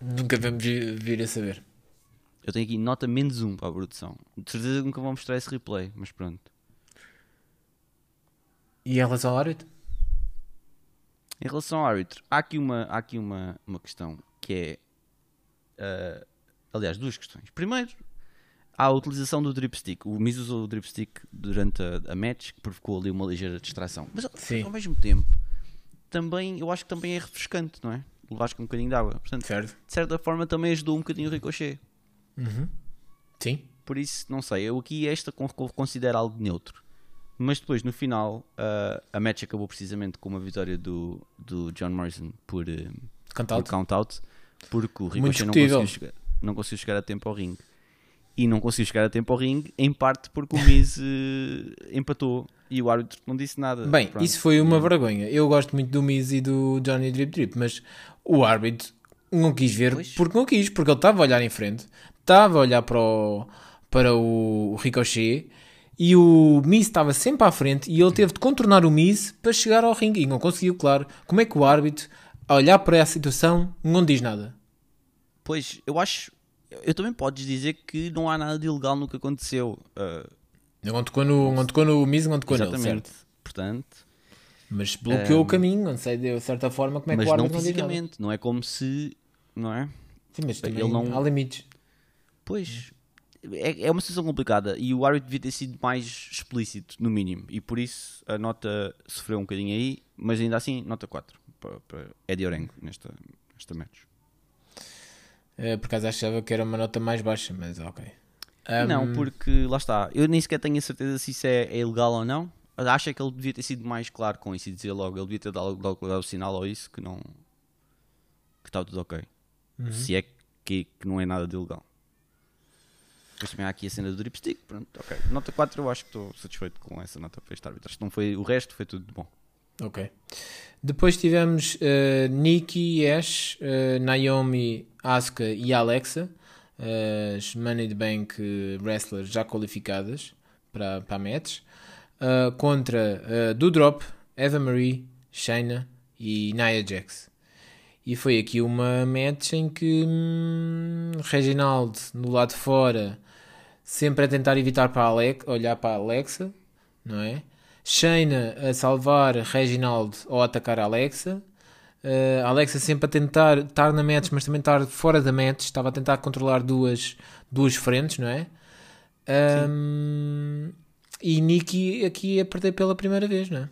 Nunca vamos vir, vir a saber. Eu tenho aqui nota menos 1 para a produção. De certeza que nunca vão mostrar esse replay, mas pronto. E em relação ao árbitro? Em relação ao árbitro, há aqui uma, há aqui uma, uma questão que é. ah, aliás, duas questões. Primeiro, há a utilização do dripstick. O Miz usou o dripstick durante a, a match, que provocou ali uma ligeira distração. Mas ao, Sim. ao mesmo tempo, também, eu acho que também é refrescante, não é? Levares com um bocadinho de água. Portanto, Certo. de certa forma, também ajudou um bocadinho o ricochet. Sim. Por isso, não sei, eu aqui esta con- con- considero algo neutro. Mas depois, no final, ah, a match acabou precisamente com uma vitória do, do John Morrison por, eh, Count por out. count out, porque o Ricochet não conseguiu, chegar, não conseguiu chegar a tempo ao ringue. E não conseguiu chegar a tempo ao ringue, em parte porque o Miz eh, empatou e o árbitro não disse nada. Bem, Pronto. isso foi uma vergonha. Eu gosto muito do Miz e do Johnny Drip Drip, mas o árbitro não quis ver Pois. porque não quis, porque ele estava a olhar em frente, estava a olhar para o, para o Ricochet e o Miz estava sempre à frente e ele teve de contornar o Miz para chegar ao ringue e não conseguiu, claro. Como é que o árbitro, a olhar para essa situação, não diz nada? Pois, eu acho. Eu também podes dizer que não há nada de ilegal no que aconteceu. ah, Não tocou no, não tocou no Miz, não tocou nele, exatamente. certo? Portanto, Mas bloqueou o caminho, não sei de certa forma como é que o não árbitro não fisicamente. Não é como se. Não é? Sim, mas Ele também não- há limites. Pois. É, é uma situação complicada e o árbitro devia ter sido mais explícito, no mínimo. E por isso a nota sofreu um bocadinho aí, mas ainda assim, nota 4 para, para Eddie Orengo nesta, nesta match. Eh, por acaso achava que era uma nota mais baixa, mas ok. Ahm, Não, porque lá está, eu nem sequer tenho a certeza se isso é, é ilegal ou não. Acho é que ele devia ter sido mais claro com isso e dizer logo, ele devia ter dado, dado, dado o sinal ou isso que não que estava tudo ok. Se é que, que não é nada de ilegal. Depois também há aqui a cena do dripstick. Pronto, ok. Nota 4, eu acho que estou satisfeito com essa nota para este árbitro. Acho que não foi, o resto foi tudo bom. Ok. Depois tivemos uh, Nikki, Ash, uh, Naomi, Asuka e Alexa, uh, as Money the Bank wrestlers já qualificadas para, para a match, uh, contra uh, Doudrop, Eva Marie, Shayna e Nia Jax. E foi aqui uma match em que hum, Reginald, no lado de fora, sempre a tentar evitar para Alex, olhar para a Alexa, não é? Shayna a salvar Reginald ao atacar a Alexa. Uh, Alexa sempre a tentar estar na match, mas também estar fora da match. Estava a tentar controlar duas, duas frentes, não é? Um, e Nikki aqui a perder pela primeira vez, não é?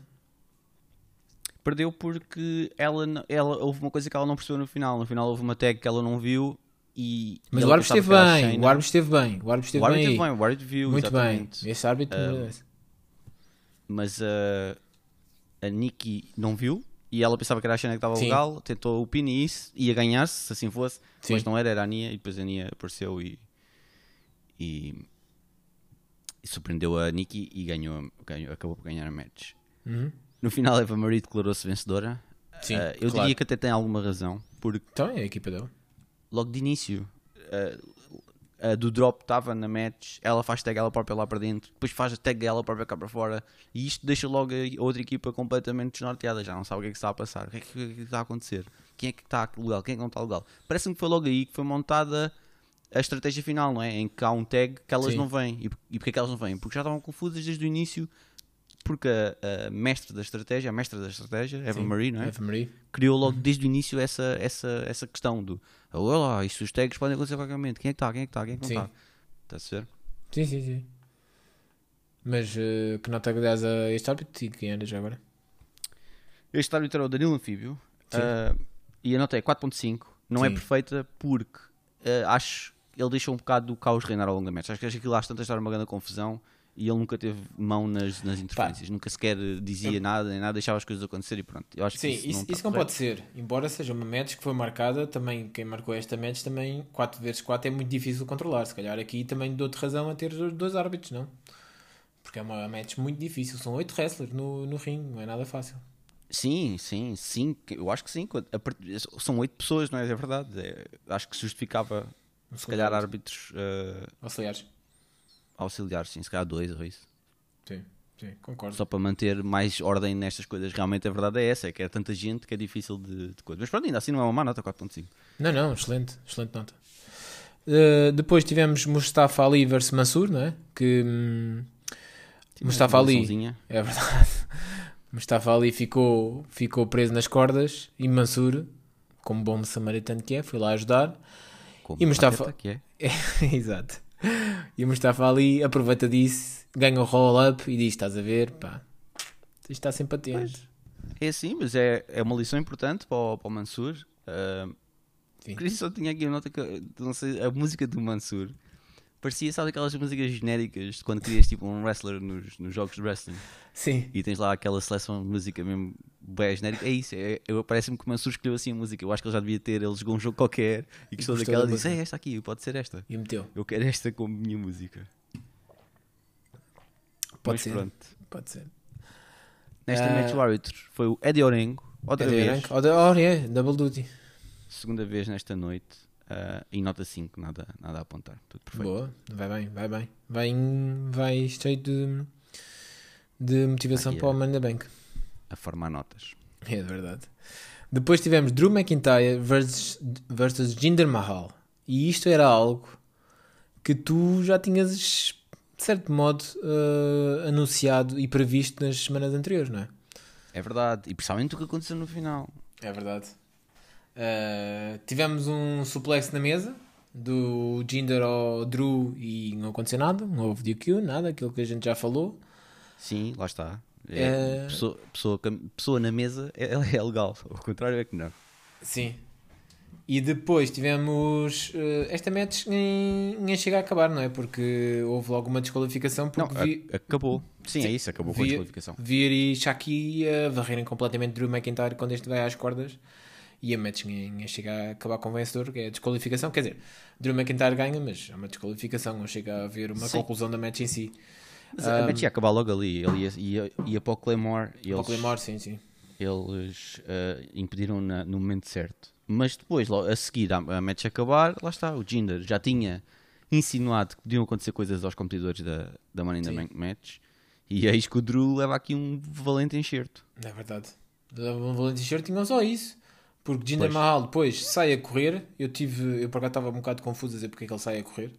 Perdeu porque ela, ela, houve uma coisa que ela não percebeu no final. No final houve uma tag que ela não viu e. Mas o árbitro esteve pensava que era a bem, o árbitro esteve bem, o árbitro esteve O árbitro bem. esteve bem, o árbitro viu. Muito exatamente. bem, esse árbitro merece. Mas uh, a Nikki não viu e ela pensava que era a Shayna que estava legal, tentou o pin e isso, ia ganhar-se, se assim fosse, Sim. mas não era, era a Nia e depois a Nia apareceu e, e, e surpreendeu a Nikki e ganhou, ganhou, acabou por ganhar a match. Uhum. No final, Eva Marie declarou-se vencedora. Sim, Uh, eu claro. diria que até tem alguma razão, porque Então é a equipa dele. Logo de início uh, a do drop estava na match, ela faz tag ela própria lá para dentro, depois faz a tag ela própria cá para fora, e isto deixa logo a outra equipa completamente desnorteada, já não sabe o que é que está a passar, o que é que, é que está a acontecer, quem é que está legal, quem é que não está legal. Parece-me que foi logo aí que foi montada a estratégia final, não é? Em que há um tag que elas Sim. não vêm. E, e porquê que elas não vêm? Porque já estavam confusas desde o início, porque a, a mestre da estratégia, a mestra da estratégia, Eva Sim, Marie, não é? Eva Marie. criou logo desde o início essa, essa, essa questão do olha lá, isto os tags podem acontecer a qualquer momento. Quem é que está? Quem é que está? Quem é que não está? Está a ver? Sim, sim, sim. Mas eh, que nota que dás a este árbitro e quem era já agora? Este árbitro era o Danilo Anfíbio ah, e a nota é 4.5. Não é Sim. perfeita porque ah, acho que ele deixou um bocado do caos reinar ao longo da match. Acho que aquilo às tantas estava uma grande confusão e ele nunca teve mão nas, nas interferências. Nunca sequer dizia nada, nem nada, deixava as coisas acontecer e pronto. Eu acho Sim, que isso, isso, isso não, não, está correto. pode ser. Embora seja uma match que foi marcada, também quem marcou esta match também 4 vezes 4 é muito difícil de controlar. Se calhar aqui também dou-te razão a ter dois árbitros, não? Porque é uma match muito difícil. São 8 wrestlers no, no ringue, não é nada fácil. Sim, sim, sim. Eu acho que sim. São oito pessoas, não é? É verdade. É- acho que se justificava, se calhar, árbitros ah, Auxiliares. Auxiliares, sim, se calhar dois ou isso. Sim, sim, concordo. Só para manter mais ordem nestas coisas. Realmente a verdade é essa, é que é tanta gente que é difícil de, de coisa. Mas pronto, ainda assim não é uma má nota 4.5. Não, não, excelente, excelente nota. Uh, depois tivemos Mustafa Ali versus Mansur, não é? Que hum, Mustafa Uma Ali, é verdade. Mustafa Ali ficou, ficou preso nas cordas e Mansur, como bom samaritano que é, foi lá ajudar. Com E Mustafa- que é. Exato. E Mustafa Ali aproveita disso, ganha o roll-up e diz: Estás a ver, pá, isto está sempre atento. É assim, mas é, é uma lição importante para o, para o Mansur. Ah, Sim. Queria só tinha aqui a nota que não sei, a música do Mansur parecia, sabe, aquelas músicas genéricas de quando crias tipo um wrestler nos, nos jogos de wrestling Sim, e tens lá aquela seleção de música mesmo bem genérica. É isso, é, eu, parece-me que o Mansur escolheu assim a música. Eu acho que ele já devia ter, ele jogou um jogo qualquer e gostou daquela da e disse. É esta aqui, pode ser esta. e meteu. Eu quero esta como minha música. Pode Mas ser. pronto. Pode ser. Nesta Ah. match o árbitro foi o Eddie Orengo, outra Eddie vez, Rank. Oh, double duty. segunda vez nesta noite. Ah, e nota 5, nada, nada a apontar. Tudo perfeito. Boa, vai bem, vai bem. Vai, vai cheio de, de motivação Aqui para o é. The Bank. A formar notas. É verdade. Depois tivemos Drew McIntyre versus, versus Jinder Mahal. E isto era algo que tu já tinhas, de certo modo, eh, anunciado e previsto nas semanas anteriores, não é? É verdade. E principalmente o que aconteceu no final. É verdade. Eh, tivemos um suplex na mesa do Jinder ao Drew e não aconteceu nada. Não houve DQ, nada, aquilo que a gente já falou. Sim, lá está. É- É, pessoa, pessoa, pessoa na mesa é, é legal. Ao contrário é que não. Sim. E depois tivemos. eh, esta match nem, nem chega a acabar, não é? Porque houve logo uma desqualificação. Não, Porque vi, a- acabou. Sim, é isso, acabou com a vi, desqualificação. Vir e Shaki a varrerem completamente Drew McIntyre quando este vai às cordas. E a match chega a acabar com o vencedor, que é a desqualificação. Quer dizer, Drew McIntyre ganha, mas é uma desqualificação, não chega a haver uma Sim. conclusão da match em si. Mas a match ia acabar logo ali. Ele ia, ia, ia para o Claymore. e Para o Eles, Claymore, sim, sim. eles eh, impediram na- no momento certo. Mas depois, logo a seguir, a, a match acabar, lá está, o Jinder já tinha insinuado que podiam acontecer coisas aos competidores da, da Money in the. Bank match. E eis que o Drew leva aqui um valente enxerto. É verdade. Um valente shirt tinham só isso. Porque Jinder Pois. Mahal depois sai a correr. Eu tive, eu por acaso estava um bocado confuso a dizer porque é que ele sai a correr.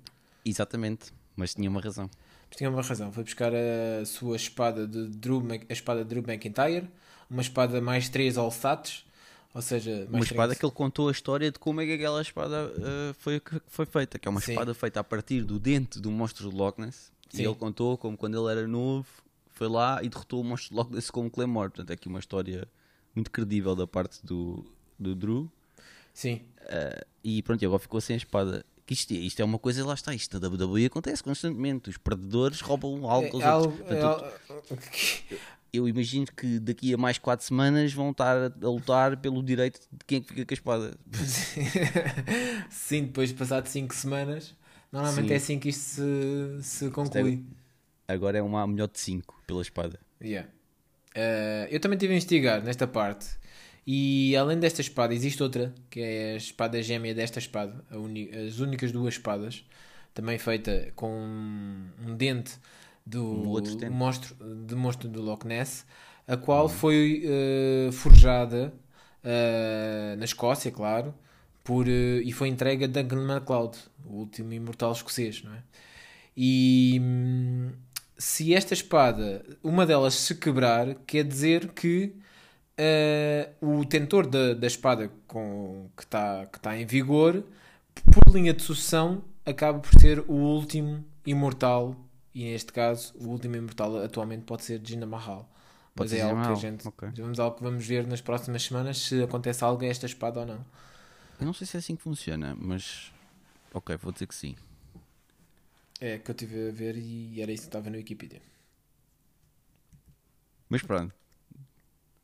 Exatamente, mas tinha uma razão. Mas tinha uma razão. Foi buscar a sua espada de Drew, a espada de Drew McIntyre, uma espada mais 3 all stats, ou seja, mais Uma espada que ele contou a história de como é que aquela espada eh, foi, foi feita, que é uma Sim. espada feita a partir do dente do monstro de Loch Ness. Sim. E ele contou como quando ele era novo, foi lá e derrotou o monstro de Loch Ness com um Claymore. Portanto, é aqui uma história muito credível da parte do, do Drew. Sim, Eh, e pronto, agora ficou sem a espada. Que isto, isto é uma coisa, lá está, isto na WWE acontece constantemente. Os perdedores roubam algo é, aos algo- outros. é Portanto, algo- eu imagino que daqui a mais 4 semanas vão estar a, a lutar pelo direito de quem é fica com a espada. Sim, depois de passar de 5 semanas, normalmente Sim. é assim que isto se, se conclui. Agora é uma melhor de 5 pela espada. Yeah. Eh, eu também estive a investigar nesta parte. E além desta espada, existe outra, que é a espada gêmea desta espada, as únicas duas espadas, também feita com um dente do Um outro dente. monstro, de monstro do Loch Ness, a qual foi eh, forjada eh, na Escócia, claro, por, eh, e foi entregue a Duncan MacLeod, o último imortal escocês, não é? E hum, se esta espada, uma delas se quebrar, quer dizer que eh, o tentor da, da espada com, que está que tá em vigor, por linha de sucessão, acaba por ser o último imortal. E neste caso, o último imortal atualmente pode ser Jinder Mahal. Pode Mas é algo que a gente ok. vamos, algo que vamos ver nas próximas semanas se acontece algo a esta espada ou não. Eu não sei se é assim que funciona, mas. Ok, vou dizer que sim. É que eu estive a ver e era isso que estava no Wikipedia. Mas pronto.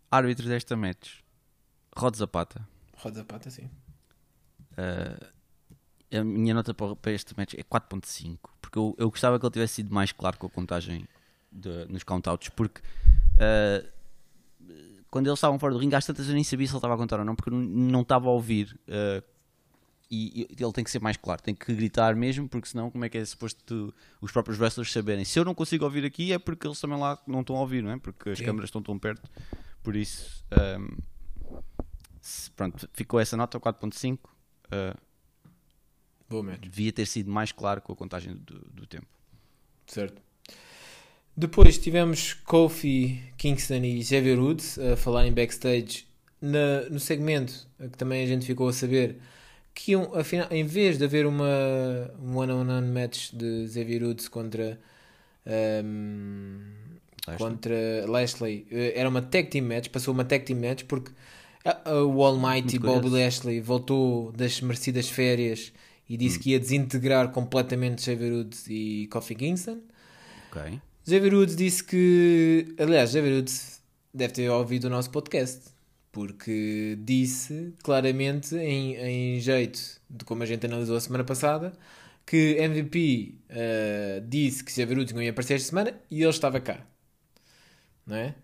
Árbitro desta match: Rod Zapata. Roda a pata, sim. A minha nota para, este match é 4.5. Porque eu, eu gostava que ele tivesse sido mais claro com a contagem de- nos countouts. Porque ah, quando eles estavam fora do ringue, às tantas eu nem sabia se ele estava a contar ou não, porque eu não- não estava a ouvir. e, e ele tem que ser mais claro, tem que gritar mesmo, porque senão, como é que é suposto tu- os próprios wrestlers saberem? Se eu não consigo ouvir aqui, é porque eles também lá não estão a ouvir, não é? Porque as Sim. câmaras estão tão perto. Por isso, ahm, se- pronto, ficou essa nota 4.5. ah, Boa match. devia ter sido mais claro com a contagem do, do tempo. Certo. Depois tivemos Kofi Kingston e Xavier Woods a falar em backstage na- no segmento que também a gente ficou a saber que iam, afinal, em vez de haver uma um one-on-one match de Xavier Woods contra ahm, Lashley. contra Lashley eh, era uma tag team match, passou uma tag team match porque o Almighty curioso. Lashley voltou das merecidas férias e disse que ia desintegrar completamente Xavier Woods e Kofi Kingston. Ok. Xavier Woods disse que. Aliás, Xavier Woods deve ter ouvido o nosso podcast. Porque disse claramente, em, em jeito de como a gente analisou a semana passada, que MVP eh, disse que Xavier Woods não ia aparecer esta semana e ele estava cá. Não é?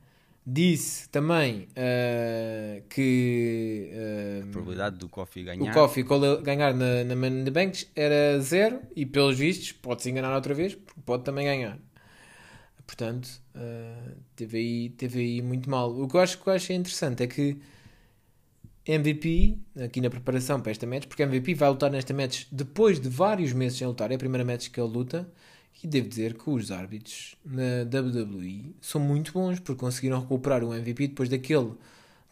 Disse também eh, que. eh, A probabilidade do o ganhar. Kofi cole- ganhar na, na Money in the Bank era zero e pelos vistos pode-se enganar outra vez porque pode também ganhar. Portanto, eh, teve, aí, teve aí muito mal. O que eu acho que eu acho interessante é que MVP, aqui na preparação para esta match, porque MVP vai lutar nesta match depois de vários meses sem lutar, é a primeira match que ele luta, e devo dizer que os árbitros na WWE são muito bons, porque conseguiram recuperar o MVP depois daquele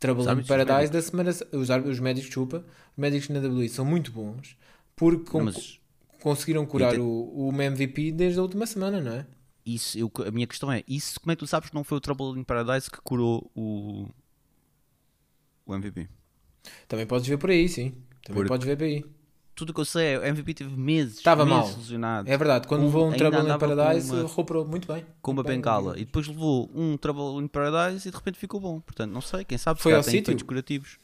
árbitros Paradise da semana. Os, árbitros, os médicos, desculpa, os médicos na WWE são muito bons, porque com- Não, mas conseguiram curar te- o, o MVP desde a última semana, não é? isso, eu- a minha questão é: isso, como é que tu sabes que não foi o Trouble in Paradise que curou o, o MVP? Também podes ver por aí, sim. Também Porque- podes ver por aí. Tudo o que eu sei é o MVP teve meses, Estava meses mal. lesionado, É verdade, quando Um- levou um Trouble in Paradise, uma- recuperou muito bem. com uma bem, bengala. E depois levou um Trouble in Paradise e de repente ficou bom. Portanto, não sei, quem sabe Foi ao sítio? curativos.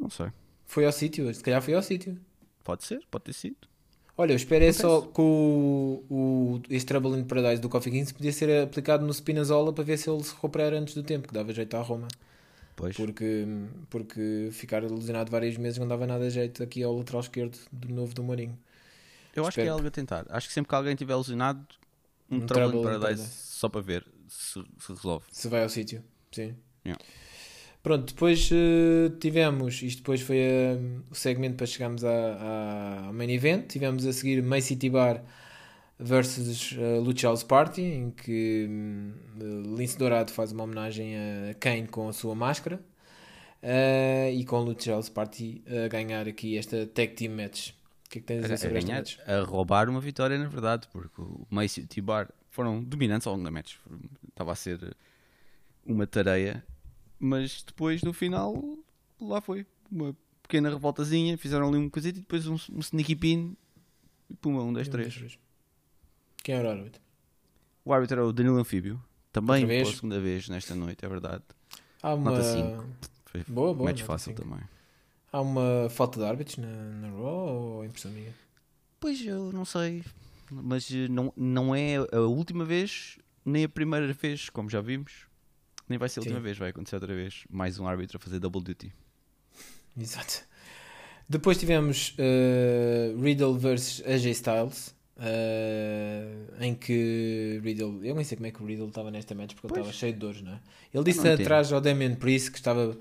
não sei. Foi ao sítio, se calhar foi ao sítio. Pode ser, pode ter sido. Olha, eu espero é só que o, o, este Trouble in Paradise do Coffee 15 podia ser aplicado no Spinazzola para ver se ele se recuperar antes do tempo, que dava jeito à Roma. Pois. Porque, porque ficar lesionado vários meses não dava nada jeito aqui ao lateral esquerdo do novo do Mourinho. Eu acho que é Espero algo a tentar. Acho que sempre que alguém tiver lesionado, um, Um Trouble in Paradise só para ver se, se resolve. Se vai ao sítio, sim. Yeah. Pronto, depois eh, tivemos, isto depois foi eh, o segmento para chegarmos à, à- ao main event. Tivemos a seguir May City Bar versus uh, Lucha House Party, em que hum, Lince Dourado faz uma homenagem a Kane com a sua máscara eh, e com Lucha House Party a ganhar aqui esta tag team match. O que é que tens a A, dizer a sobre esta ganhar, match? a roubar uma vitória, na verdade, porque o Macy e o T-Bar foram dominantes ao longo da match. Estava a ser uma tareia, mas depois no final, lá foi. Uma pequena revoltazinha, fizeram ali um coisito e depois um, um sneaky pin e puma, um, dois, três. Quem era o árbitro? O árbitro era o Danilo Anfíbio, também pela segunda vez nesta noite, é verdade. Há uma... Nota cinco. Foi Boa, boa. nota fácil cinco. também. Há uma falta de árbitros na, na Raw ou impressão minha? Pois eu não sei, mas eh, não, não é a última vez, nem a primeira vez, como já vimos, nem vai ser a Sim. última vez, vai acontecer outra vez. Mais um árbitro a fazer double duty. Exato. Depois tivemos eh, Riddle versus AJ Styles. Eh, em que Riddle, eu nem sei como é que o Riddle estava nesta match porque ele Pois. estava cheio de dores, não é? Ele disse atrás ao Damien Priest que estava, o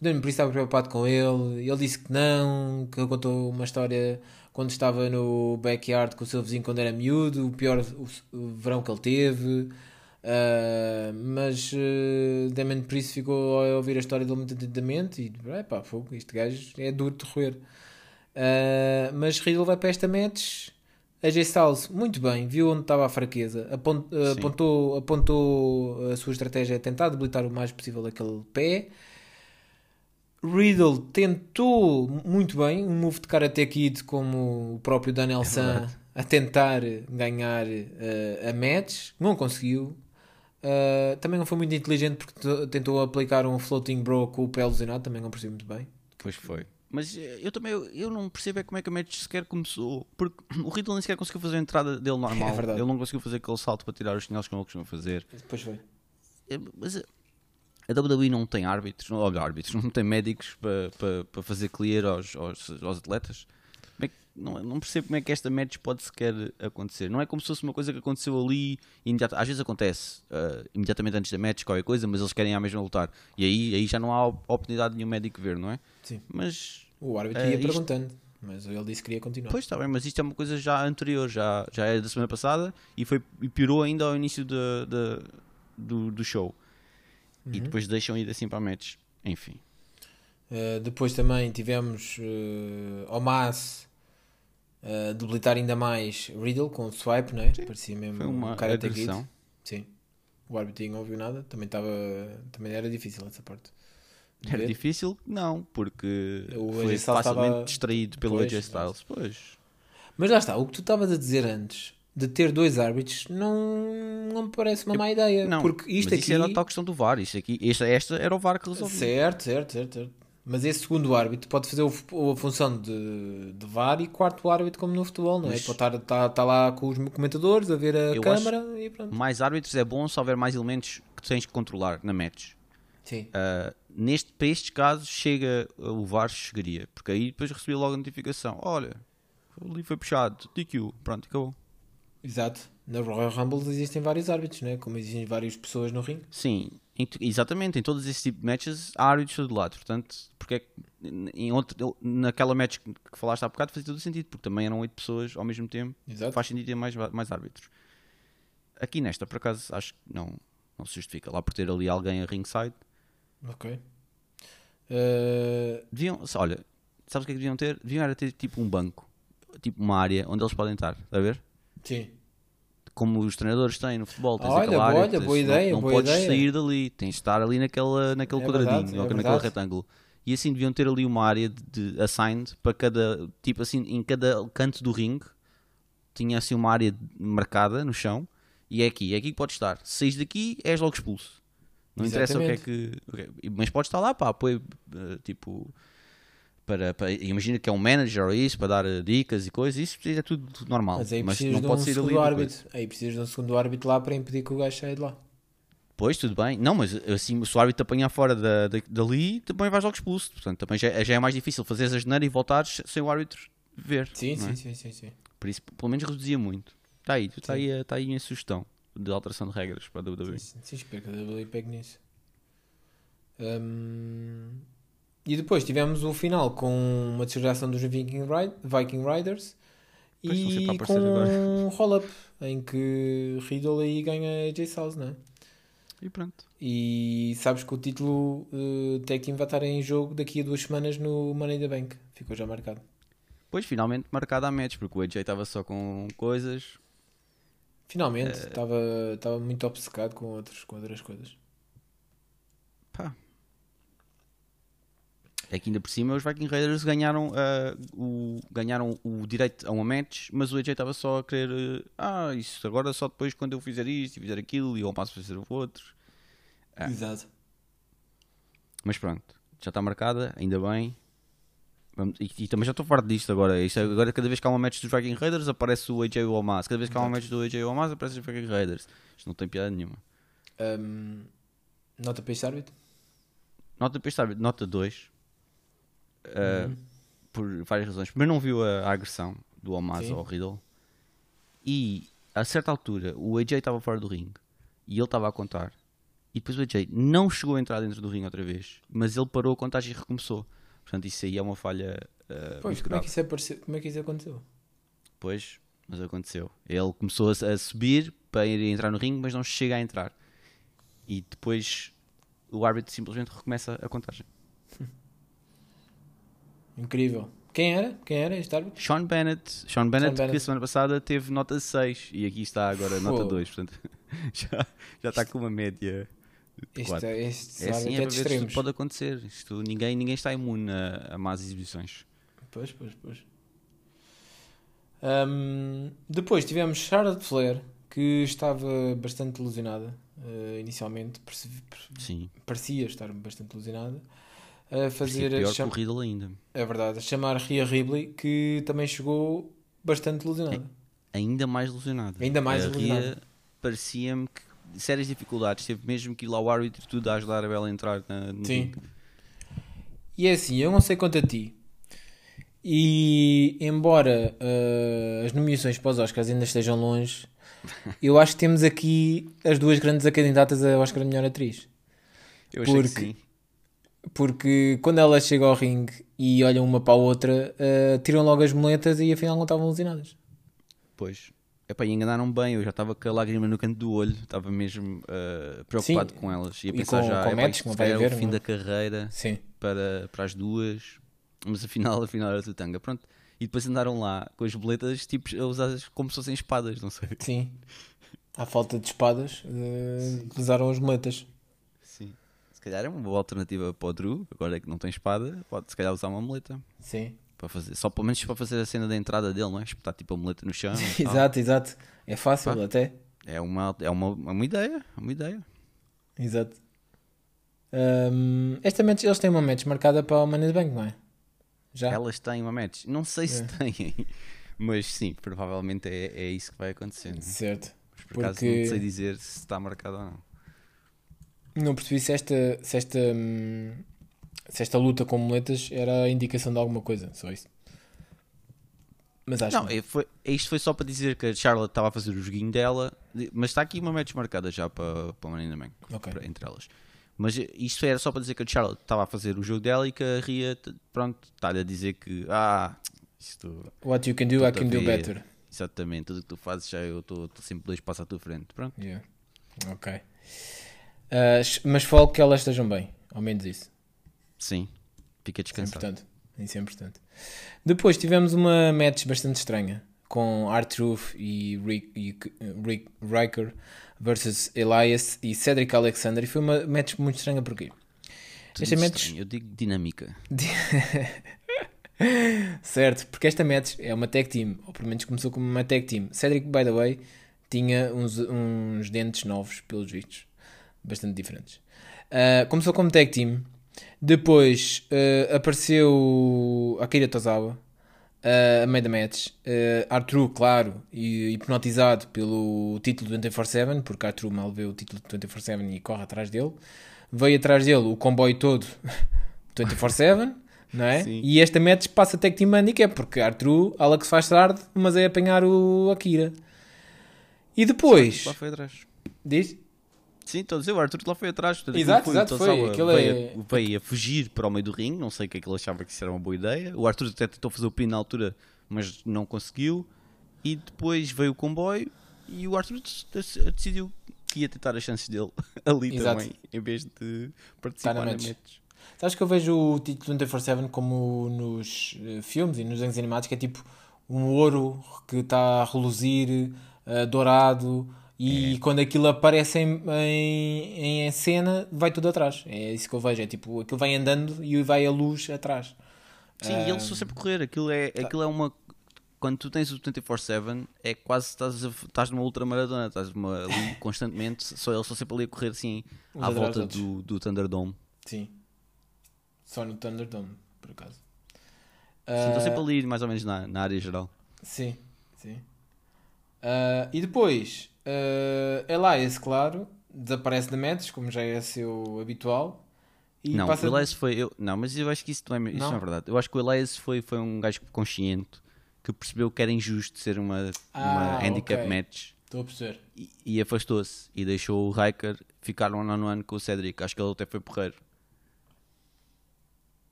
Damien Priest estava preocupado com ele. Ele disse que não, que ele contou uma história quando estava no backyard com o seu vizinho quando era miúdo, o pior o, o verão que ele teve. Uh, mas uh, Damon Priest ficou a ouvir a história dele muito atentamente e epá, fogo, este gajo é duro de roer. Uh, mas Riddle vai para esta match. AJ Styles, muito bem, viu onde estava a fraqueza, apont- Sim. apontou, apontou a sua estratégia a tentar debilitar o mais possível aquele pé. Riddle tentou muito bem um move de Karate Kid como o próprio Daniel San verdade. a tentar ganhar uh, a match, não conseguiu. Uh, também não foi muito inteligente porque tentou aplicar um floating bro com o pé lesionado, também não percebi muito bem. Pois foi. Mas eh, eu também eu, não percebo é como é que a match sequer começou. Porque o Riddle nem sequer conseguiu fazer a entrada dele normal. É verdade. Ele não conseguiu fazer aquele salto para tirar os chinelos como ele costuma fazer. Depois foi. É, Mas a a WWE não tem árbitros, não, olha, árbitros, não tem médicos para, para, para fazer clear aos, aos, aos atletas. Não, não percebo como é que esta match pode sequer acontecer. Não é como se fosse uma coisa que aconteceu ali imediata, Às vezes acontece ah, imediatamente antes da match, qualquer coisa, mas eles querem à mesma lutar. E aí, aí já não há op- oportunidade de nenhum médico ver, não é? Sim. Mas O árbitro Eh, ia isto- perguntando, mas ele disse que queria continuar. Pois está bem, mas isto é uma coisa já anterior, já, já é da semana passada e, foi, e piorou ainda ao início da- da- do, do show. E depois deixam ir assim para a match. Enfim. Uh, depois também tivemos uh, Omas uh, debilitar ainda mais Riddle com o swipe, não é? Parecia mesmo Foi uma um Karate Kid. agressão. Sim. O árbitro não ouviu nada, também estava também era difícil essa parte. Era ver. difícil? Não, porque O foi facilmente estava- distraído pelo Pois, AJ Styles. Pois. Mas lá está, o que tu estavas a dizer antes de ter dois árbitros não, não me parece uma má ideia. Não, porque isto mas aqui. isso era a tal questão do VAR. Isto aqui, esta, esta era o VAR que resolvia. Certo, certo, certo, certo. Mas esse segundo árbitro pode fazer o- a função de, de VAR e quarto árbitro, como no futebol, não é? Mas- Pode estar, estar, estar lá com os comentadores a ver a Eu câmara e pronto. Mais árbitros é bom se houver mais elementos que tens que controlar na match. Sim. Uh, neste, para estes casos, chega o VAR chegaria, porque aí depois recebia logo a notificação: olha, ali foi puxado, DQ, pronto, acabou. Exato. Na Royal Rumble existem vários árbitros, né? como existem várias pessoas no ringue. Sim, em exatamente, em todos esses tipos de matches há árbitros todo lado, portanto, porque é que em outro, naquela match que falaste há bocado fazia todo o sentido, porque também eram oito pessoas ao mesmo tempo, Exato. faz sentido ter mais, mais árbitros. Aqui nesta, por acaso, acho que não, não se justifica lá por ter ali alguém a ringside. Ok. Uh, Deviam, olha, sabes o que é que deviam ter? Deviam era ter tipo um banco, tipo uma área onde eles podem estar, está a ver? sim. Como os treinadores têm no futebol, tens Olha, aquela área, olha, tens- boa não- ideia, não, boa podes ideia. sair dali, tens de estar ali naquela, naquele É quadradinho, verdade, é naquele verdade. retângulo. E assim deviam ter ali uma área de, de assigned para cada, tipo assim, em cada canto do ringue, tinha assim uma área marcada no chão, e é aqui, é aqui que podes estar. Se saís daqui, és logo expulso. Não interessa o que é que. é- Mas podes estar lá para apoio, eh, tipo, para, para- imagina que é um manager ou isso, para dar eh, dicas e coisas, isso é tudo, normal. Mas aí mas precisas não de pode um ali segundo árbitro. Aí precisas de um segundo árbitro lá para impedir que o gajo saia de lá. Pois, tudo bem. Não, mas assim, se o árbitro te apanhar fora da, da- dali, também vais logo expulso. Portanto, também já, já é mais difícil fazeres a geneira e voltares sem o árbitro ver. Sim, é? sim, sim, sim, sim. Por isso, pelo menos reduzia muito. Está aí, está aí, a- tá aí a minha sugestão de alteração de regras para a WWE. Sim, sim, espero que a WWE pegue nisso. Hum, E depois tivemos o final com uma desgraçação dos Viking, Ri- Viking Riders Pois, e com um roll-up em que Riddle aí ganha AJ Styles, não é? E pronto. E sabes que o título uh, Tag Team vai estar em jogo daqui a duas semanas no Money in the Bank. Ficou já marcado. Depois, finalmente, marcada a match, porque o AJ estava só com coisas. Finalmente, Eh, estava estava muito obcecado com, outros, com outras coisas. Pá. É que ainda por cima os Viking Raiders ganharam, ah, o, ganharam o direito a uma match, mas o AJ estava só a querer. eh, ah, isso agora só depois quando eu fizer isto e fizer aquilo e eu passo a fazer o outro. Ah. Exato. Mas pronto, já está marcada, ainda bem. Vamos- e, e também já estou farto disto agora. Isto é- agora, cada vez que há uma match dos Viking Raiders, aparece o AJ Omas. Cada vez que há uma match do AJ Omas, aparece os Viking Raiders. Isto não tem piada nenhuma. Um, nota para este árbitro? Nota para este árbitro, nota 2. Uh, Por várias razões. Primeiro, não viu a, a agressão do Sim. ao Riddle. E a certa altura, o AJ estava fora do ringue e ele estava a contar. E depois o AJ não chegou a entrar dentro do ringue outra vez, mas ele parou a contagem e recomeçou. Portanto, isso aí é uma falha uh, Pois, como é, grave. que isso apareceu? como é que isso aconteceu? Pois, mas aconteceu. Ele começou a, a subir para ir entrar no ringue, mas não chega a entrar. E depois o árbitro simplesmente recomeça a contagem. Incrível. Quem era? Quem era este árbitro? Sean Bennett, Sean Bennett, Bennett. que semana passada teve nota 6 e aqui está agora nota Fogo. 2, portanto já, já está com uma média de Este, 4. este É assim, é é de ver extremos. pode acontecer. Isto, ninguém, ninguém está imune a, a más exibições. Pois, pois, pois. Hum, depois tivemos Charlotte Flair, que estava bastante ilusionada eh, inicialmente, Sim, parecia estar bastante ilusionada, a parecia fazer a pior cham- que o Riddle ainda. é verdade, a chamar Rhea Ripley, que também chegou bastante ilusionada. Ainda mais ilusionado. Ainda mais a ilusionado. Rhea parecia-me que sérias dificuldades. Teve mesmo que ir lá o árbitro tudo a ajudar a Bela a entrar na, no Sim. ringue. E é assim, eu não sei quanto a ti. E embora eh, as nomeações para os Oscars ainda estejam longe, eu acho que temos aqui as duas grandes candidatas a Oscar de melhor atriz. Eu achei que Porque- sim. Porque quando elas chegam ao ringue e olham uma para a outra, eh, tiram logo as moletas e afinal não estavam alucinadas. Pois. Epá, e enganaram bem, eu já estava com a lágrima no canto do olho, estava mesmo uh, preocupado Sim, com elas. Ia e pensar com- já, com epá, isto vai é haver, o fim não é? da carreira Sim. para, para as duas, mas afinal, afinal era tanga. Pronto. E depois andaram lá com as boletas tipo, usadas como se fossem espadas, não sei. Sim. À falta de espadas, eh, usaram as moletas. Se calhar é uma boa alternativa para o Drew, agora é que não tem espada, pode se calhar usar uma muleta. Sim. Para fazer, só pelo menos para fazer a cena da entrada dele, não é? Espetar tipo a muleta no chão. exato, exato. É fácil Pá. até. É uma, é uma, é uma ideia, é uma ideia. Exato. Ahm, esta match, eles têm uma match marcada para o Money Bank, não é? Já? Elas têm uma match. Não sei se É. têm, mas sim, provavelmente é, é isso que vai acontecer. Certo. Mas por acaso Porque- não sei dizer se está marcado ou não. Não percebi se esta, se esta, hum, se esta luta com moletas era a indicação de alguma coisa, só isso. Mas acho Não, que é, foi, isto foi só para dizer que a Charlotte estava a fazer o joguinho dela, mas está aqui uma match marcada já para, para a Money in the Bank, Ok. para- entre elas. Mas isto era só para dizer que a Charlotte estava a fazer o jogo dela e que a Ria, pronto, está-lhe a dizer que, ah, isto, What you can do, I can do better. exatamente, tudo o que tu fazes já eu estou estou sempre dois passos à tua frente. Pronto, Yeah. Ok. Ah, mas falo que elas estejam bem, ao menos isso. sim, fica Isso é descansado. importante. Isso é importante. Depois tivemos uma match bastante estranha com R-Truth e Rick, e Rick Riker versus Elias e Cedric Alexander. E foi uma match muito estranha porquê? Esta match- estranho, Eu digo dinâmica. Certo, porque esta match é uma tag team, ou pelo menos começou como uma tag team. Cedric, by the way, tinha uns, uns dentes novos, pelos vistos, bastante diferentes. Ah, começou como tag team Depois uh, apareceu Akira Tozawa, uh, a meio da match. Uh, Arthur, claro, e, hipnotizado pelo título do 24-7, porque Arthur mal vê o título do 24-7 e corre atrás dele. Veio atrás dele o comboio todo 24-7, não é? Sim. E esta match passa Tag Team Handicap, porque Arthur, Alex faz tarde, mas é apanhar o Akira. E depois... Lá foi atrás. Diz? Sim, estou a dizer, o Arthur lá foi atrás. Portanto, Exato, foi, exato, foi. Aquilo veio, é- a, veio a fugir para o meio do ringue, não sei o que é que ele achava que isso era uma boa ideia. O Arthur até tentou fazer o pin na altura, mas não conseguiu. E depois veio o comboio e o Arthur dec- decidiu que ia tentar as chances dele ali Exato. também, em vez de participar na na match. match. Sabes que eu vejo o título 24-7 como nos eh, filmes e nos desenhos animados, que é tipo um ouro que está a reluzir, eh, dourado, e quando aquilo aparece em, em, em cena, vai tudo atrás. É isso que eu vejo. É tipo, aquilo vai andando e vai a luz atrás. Sim, e eles estão sempre a correr. Aquilo é, Tá. aquilo é uma. Quando tu tens o 24-7, é quase estás, estás numa ultramaratona, estás numa, ali constantemente. Só eles estão sempre ali a correr assim Uns à volta do, do Thunderdome. Sim. Só no Thunderdome, por acaso. Sim, estão Ah, sempre ali, mais ou menos na, na área geral. Sim, sim. Ah, e depois, ah, Elias, claro, desaparece da match, como já é seu habitual. E não, passa... o Elias foi. Eu, não, mas eu acho que isso não, é, isso Não? não é verdade. Eu acho que o Elias foi, foi um gajo consciente que percebeu que era injusto ser uma, uma Ah, handicap ok. match Estou a perceber. e, e afastou-se e deixou o Riker ficar one on one com o Cedric. Acho que ele até foi porreiro.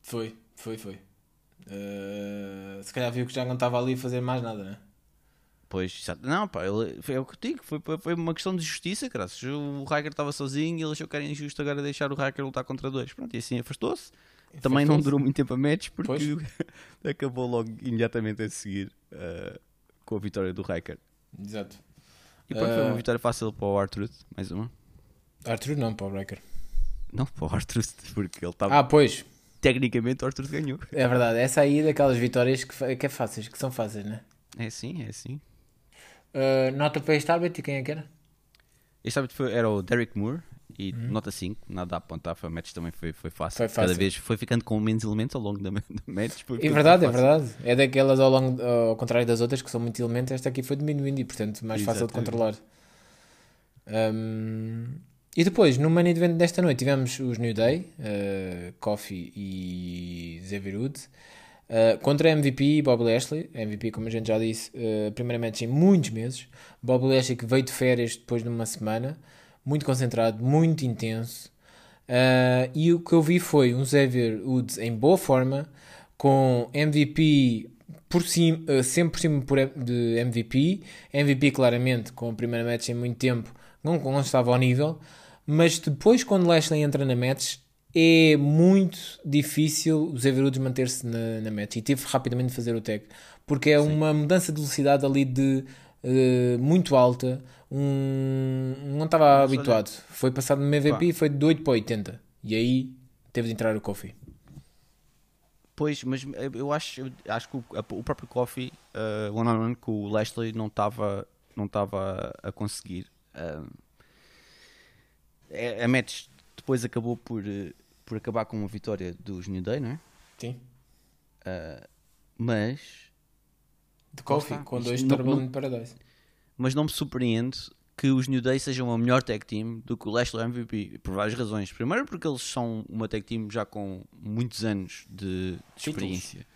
Foi, foi, foi. Ah, se calhar viu que já não estava ali a fazer mais nada, né? Pois, exato. não, pá, ele, foi é o que eu digo, foi, foi- foi uma questão de justiça, graças. O Riker estava sozinho e ele achou que era injusto agora deixar o Riker lutar contra dois. Pronto, e assim afastou-se. Também não durou muito tempo a match porque acabou logo imediatamente a seguir uh, com a vitória do Riker. Exato. E pronto, foi Ah. uma vitória fácil para o Artruth, mais uma. Arthur não, para o Breaker. Não, para o Artruth, porque ele estava. Ah, pois. Tecnicamente, o Artruth ganhou. É verdade. Essa aí é daquelas vitórias que, que é fáceis, que são fáceis, né? É assim, é assim. Nota para este árbitro e quem é que era? Este árbitro foi- era o Derek Moore e nota 5, nada a apontar, foi, a match também foi, foi fácil. Uhum. Foi Cada fácil. vez foi ficando com menos elementos ao longo da, da match. É verdade, é verdade. É daquelas ao longo, ao contrário das outras que são muito elementos, esta aqui foi diminuindo e portanto mais fácil de controlar. Ahm, e depois, no main event desta noite, tivemos os New Day, uh, Coffee e Woods, uh, contra MVP e Bob Lashley. MVP, como a gente já disse, uh, primeira match em muitos meses. Bob Lashley que veio de férias depois de uma semana, muito concentrado, muito intenso. Uh, e o que eu vi foi um Xavier Woods em boa forma, com MVP por cima, uh, sempre por cima de MVP. MVP, claramente, com a primeira match em muito tempo, não, não estava ao nível. Mas depois, quando Lashley entra na match, é muito difícil o Xavier Woods manter-se na, na match. E teve rapidamente de fazer o tag. Porque é uma mudança de velocidade ali de uh, muito alta. Um, não estava olha- habituado. Foi passado no MVP e foi de 8 para 80. E aí teve de entrar o Kofi. Pois, mas eu acho, eu acho que o, a- o próprio Coffee, uh, one on one com o Lashley, não estava não estava a conseguir. Um, é- a match depois acabou por, eh, por acabar com uma vitória dos New Day, não é? Sim. Mas, De Kofi, está. com dois não- in Paradise. mas não me surpreende que os New Day sejam a melhor tag team do que o Lashley MVP, por várias razões. Primeiro, porque eles são uma tag team já com muitos anos de, de experiência.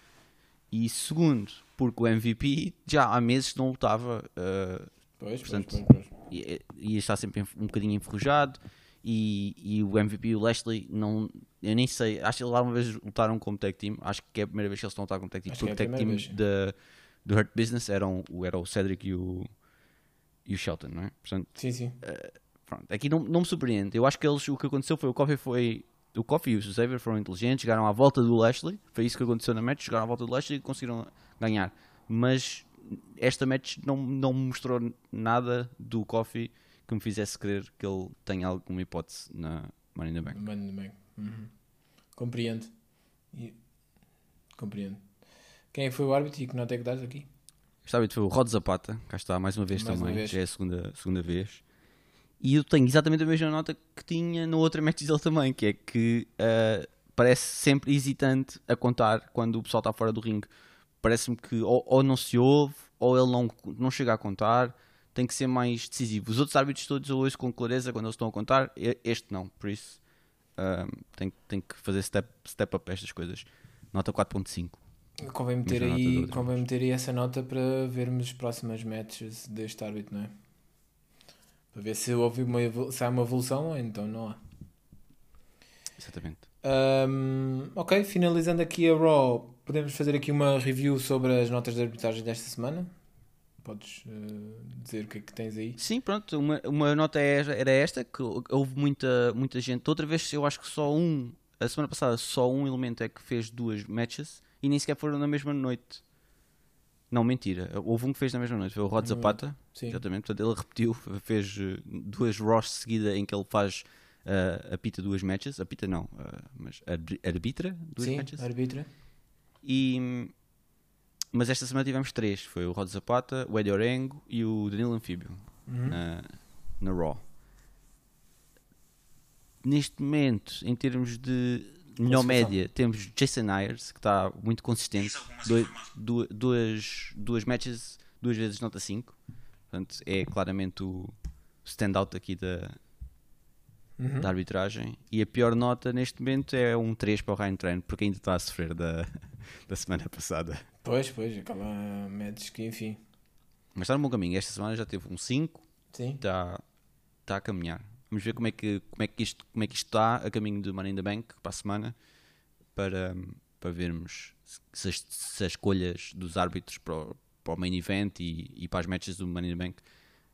E segundo, porque o MVP já há meses não lutava uh, Pois, Portanto, pois, pois, pois. e, e está sempre um bocadinho enferrujado. E, e o MVP e o Lashley, não, eu nem sei, acho que lá uma vez lutaram como tag team. Acho que é a primeira vez que eles estão a lutar como tag team. Acho que é Porque a o tag team da, do Hurt Business eram, o- era o Cedric e o, e o Shelton, não é? Portanto, Sim, sim. pronto, aqui não, não me surpreende. Eu acho que eles, o que aconteceu foi o Coffee foi. O Coffee e o Xavier foram inteligentes, chegaram à volta do Lashley. Foi isso que aconteceu na match. Chegaram à volta do Lashley e conseguiram ganhar. Mas esta match não, não mostrou nada do Coffee que me fizesse crer que ele tem alguma hipótese na Money in the Bank. Mano, bem. Uhum. Compreendo. E- Compreendo. Quem é foi o árbitro e que nota é que dás aqui? Este árbitro foi o Rod Zapata, cá está mais uma vez Mais uma também, vez. já é a segunda, segunda vez. E eu tenho exatamente a mesma nota que tinha na outra match dele também, que é que, ah, parece sempre hesitante a contar quando o pessoal está fora do ringue. Parece-me que ou, ou, não se ouve, ou ele não, não chega a contar. Tem que ser mais decisivo. Os outros árbitros todos eu ouço com clareza quando eles estão a contar, este não. Por isso, um, tem, tem que fazer step, step up estas coisas. Nota 4.5. Convém meter, aí, convém meter aí essa nota para vermos as próximas matches deste árbitro, não é? Para ver se houve uma, se há uma evolução ou então não há. Exatamente. Um, ok, finalizando aqui a Raw, podemos fazer aqui uma review sobre as notas de arbitragem desta semana. Podes uh, dizer o que é que tens aí? Sim, pronto. Uma, uma nota era esta: que houve muita, muita gente. Outra vez, eu acho que só um, a semana passada, só um elemento é que fez duas matches e nem sequer foram na mesma noite. Não, mentira. Houve um que fez na mesma noite. Foi o Rod Zapata. Sim. Exatamente. Portanto, ele repetiu, fez eh, duas Ross seguida em que ele faz uh, apita duas matches. Apita não, uh, mas arbitra duas Sim, matches. arbitra. E, mas esta semana tivemos três. Foi o Rod Zapata, o Eddie Orengo e o Danilo Anfíbio uhum. na, na Raw. Neste momento, em termos de melhor média, temos Jason Ayers, que está muito consistente. Du duas, duas matches, duas vezes nota 5. Portanto, é claramente o standout aqui da, uhum. da arbitragem. E a pior nota neste momento é um 3 para o Ryan Train, porque ainda está a sofrer da, da semana passada. Pois, pois, aquela match que enfim. Mas está no bom caminho. Esta semana já teve um 5. Sim. Está, está a caminhar. Vamos ver como é que, como é que, isto, como é que isto está a caminho do Money in the Bank para a semana para, para vermos se as, se as escolhas dos árbitros para o, para o main event e, e para as matches do Money in the Bank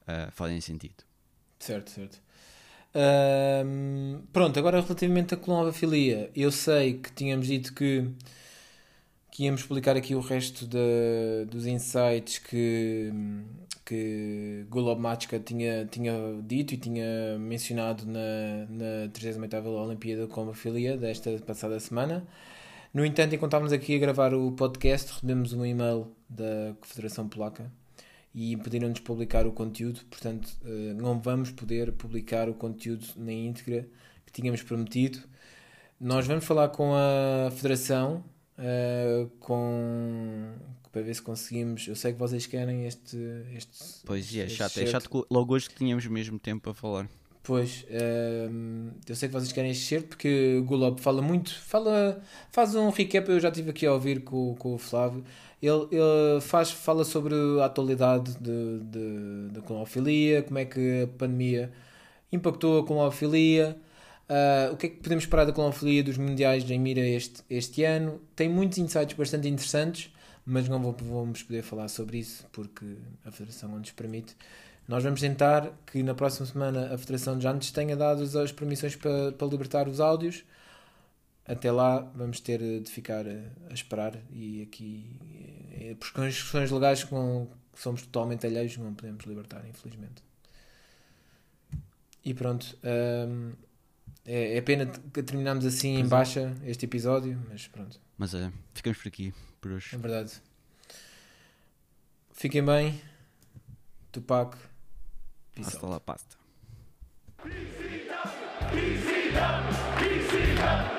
uh, fazem sentido. Certo, certo. Um, pronto, agora relativamente à clonofilia, eu sei que tínhamos dito que, que íamos explicar aqui o resto de, dos insights que, que Machka tinha, tinha dito e tinha mencionado na, na 38ª Olimpíada com a filia desta passada semana. No entanto, enquanto estávamos aqui a gravar o podcast, recebemos um e-mail da Confederação Polaca e impediram-nos publicar o conteúdo, portanto eh, não vamos poder publicar o conteúdo na íntegra que tínhamos prometido. Nós vamos falar com a Federação uh, com, para ver se conseguimos. Eu sei que vocês querem este. este pois é, chato. É chato logo hoje que tínhamos mesmo tempo para falar. Pois, uh, eu sei que vocês querem este certo porque o Gulob fala muito, fala, faz um recap, eu já estive aqui a ouvir com, com o Flávio, ele, ele faz, fala sobre a atualidade da clonofilia, como é que a pandemia impactou a clonofilia, uh, o que é que podemos esperar da clonofilia dos mundiais em mira este, este ano. Tem muitos insights bastante interessantes, mas não vamos poder falar sobre isso porque a Federação não nos permite. Nós vamos tentar que na próxima semana a Federação já nos tenha dado as permissões para, para libertar os áudios até lá vamos ter de ficar a esperar e aqui é, por questões legais que, não, que somos totalmente alheios não podemos libertar infelizmente. E pronto hum, é, é, pena que terminamos assim em é. baixa este episódio mas pronto. Mas é, ficamos por aqui por hoje. É verdade. Fiquem bem. Tupac Hasta la pasta. Visita, visita, visita.